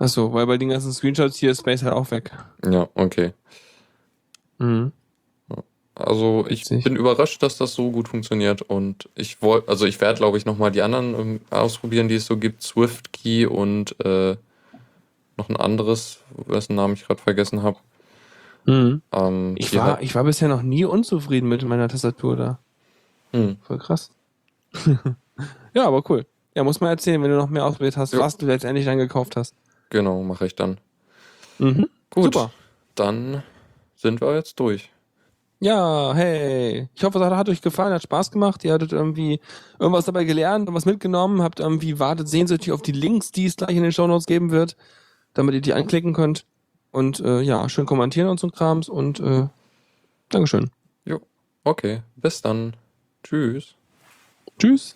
Achso, weil bei den ganzen Screenshots hier ist Space halt auch weg. Ja, okay. Mhm. Also ich Witzig. bin überrascht, dass das so gut funktioniert und ich wollte, also ich werde, glaube ich, nochmal die anderen ähm, ausprobieren, die es so gibt, SwiftKey und äh, noch ein anderes, dessen Namen ich gerade vergessen habe. Mhm. Ähm, Ich, war, halt- ich war bisher noch nie unzufrieden mit meiner Tastatur da. hm, Voll krass. ja, aber cool. Ja, muss mal erzählen, wenn du noch mehr ausprobiert hast, Ja. was du letztendlich dann gekauft hast. Genau, mache ich dann. Mhm. Gut, Super. dann sind wir jetzt durch. Ja, hey. Ich hoffe, es hat, hat euch gefallen, hat Spaß gemacht. Ihr hattet irgendwie irgendwas dabei gelernt, was mitgenommen, habt irgendwie wartet sehnsüchtig auf die Links, die es gleich in den Shownotes geben wird, damit ihr die anklicken könnt. Und äh, ja, schön kommentieren und so Krams und äh, Dankeschön. Jo, okay, bis dann. Tschüss. Tschüss.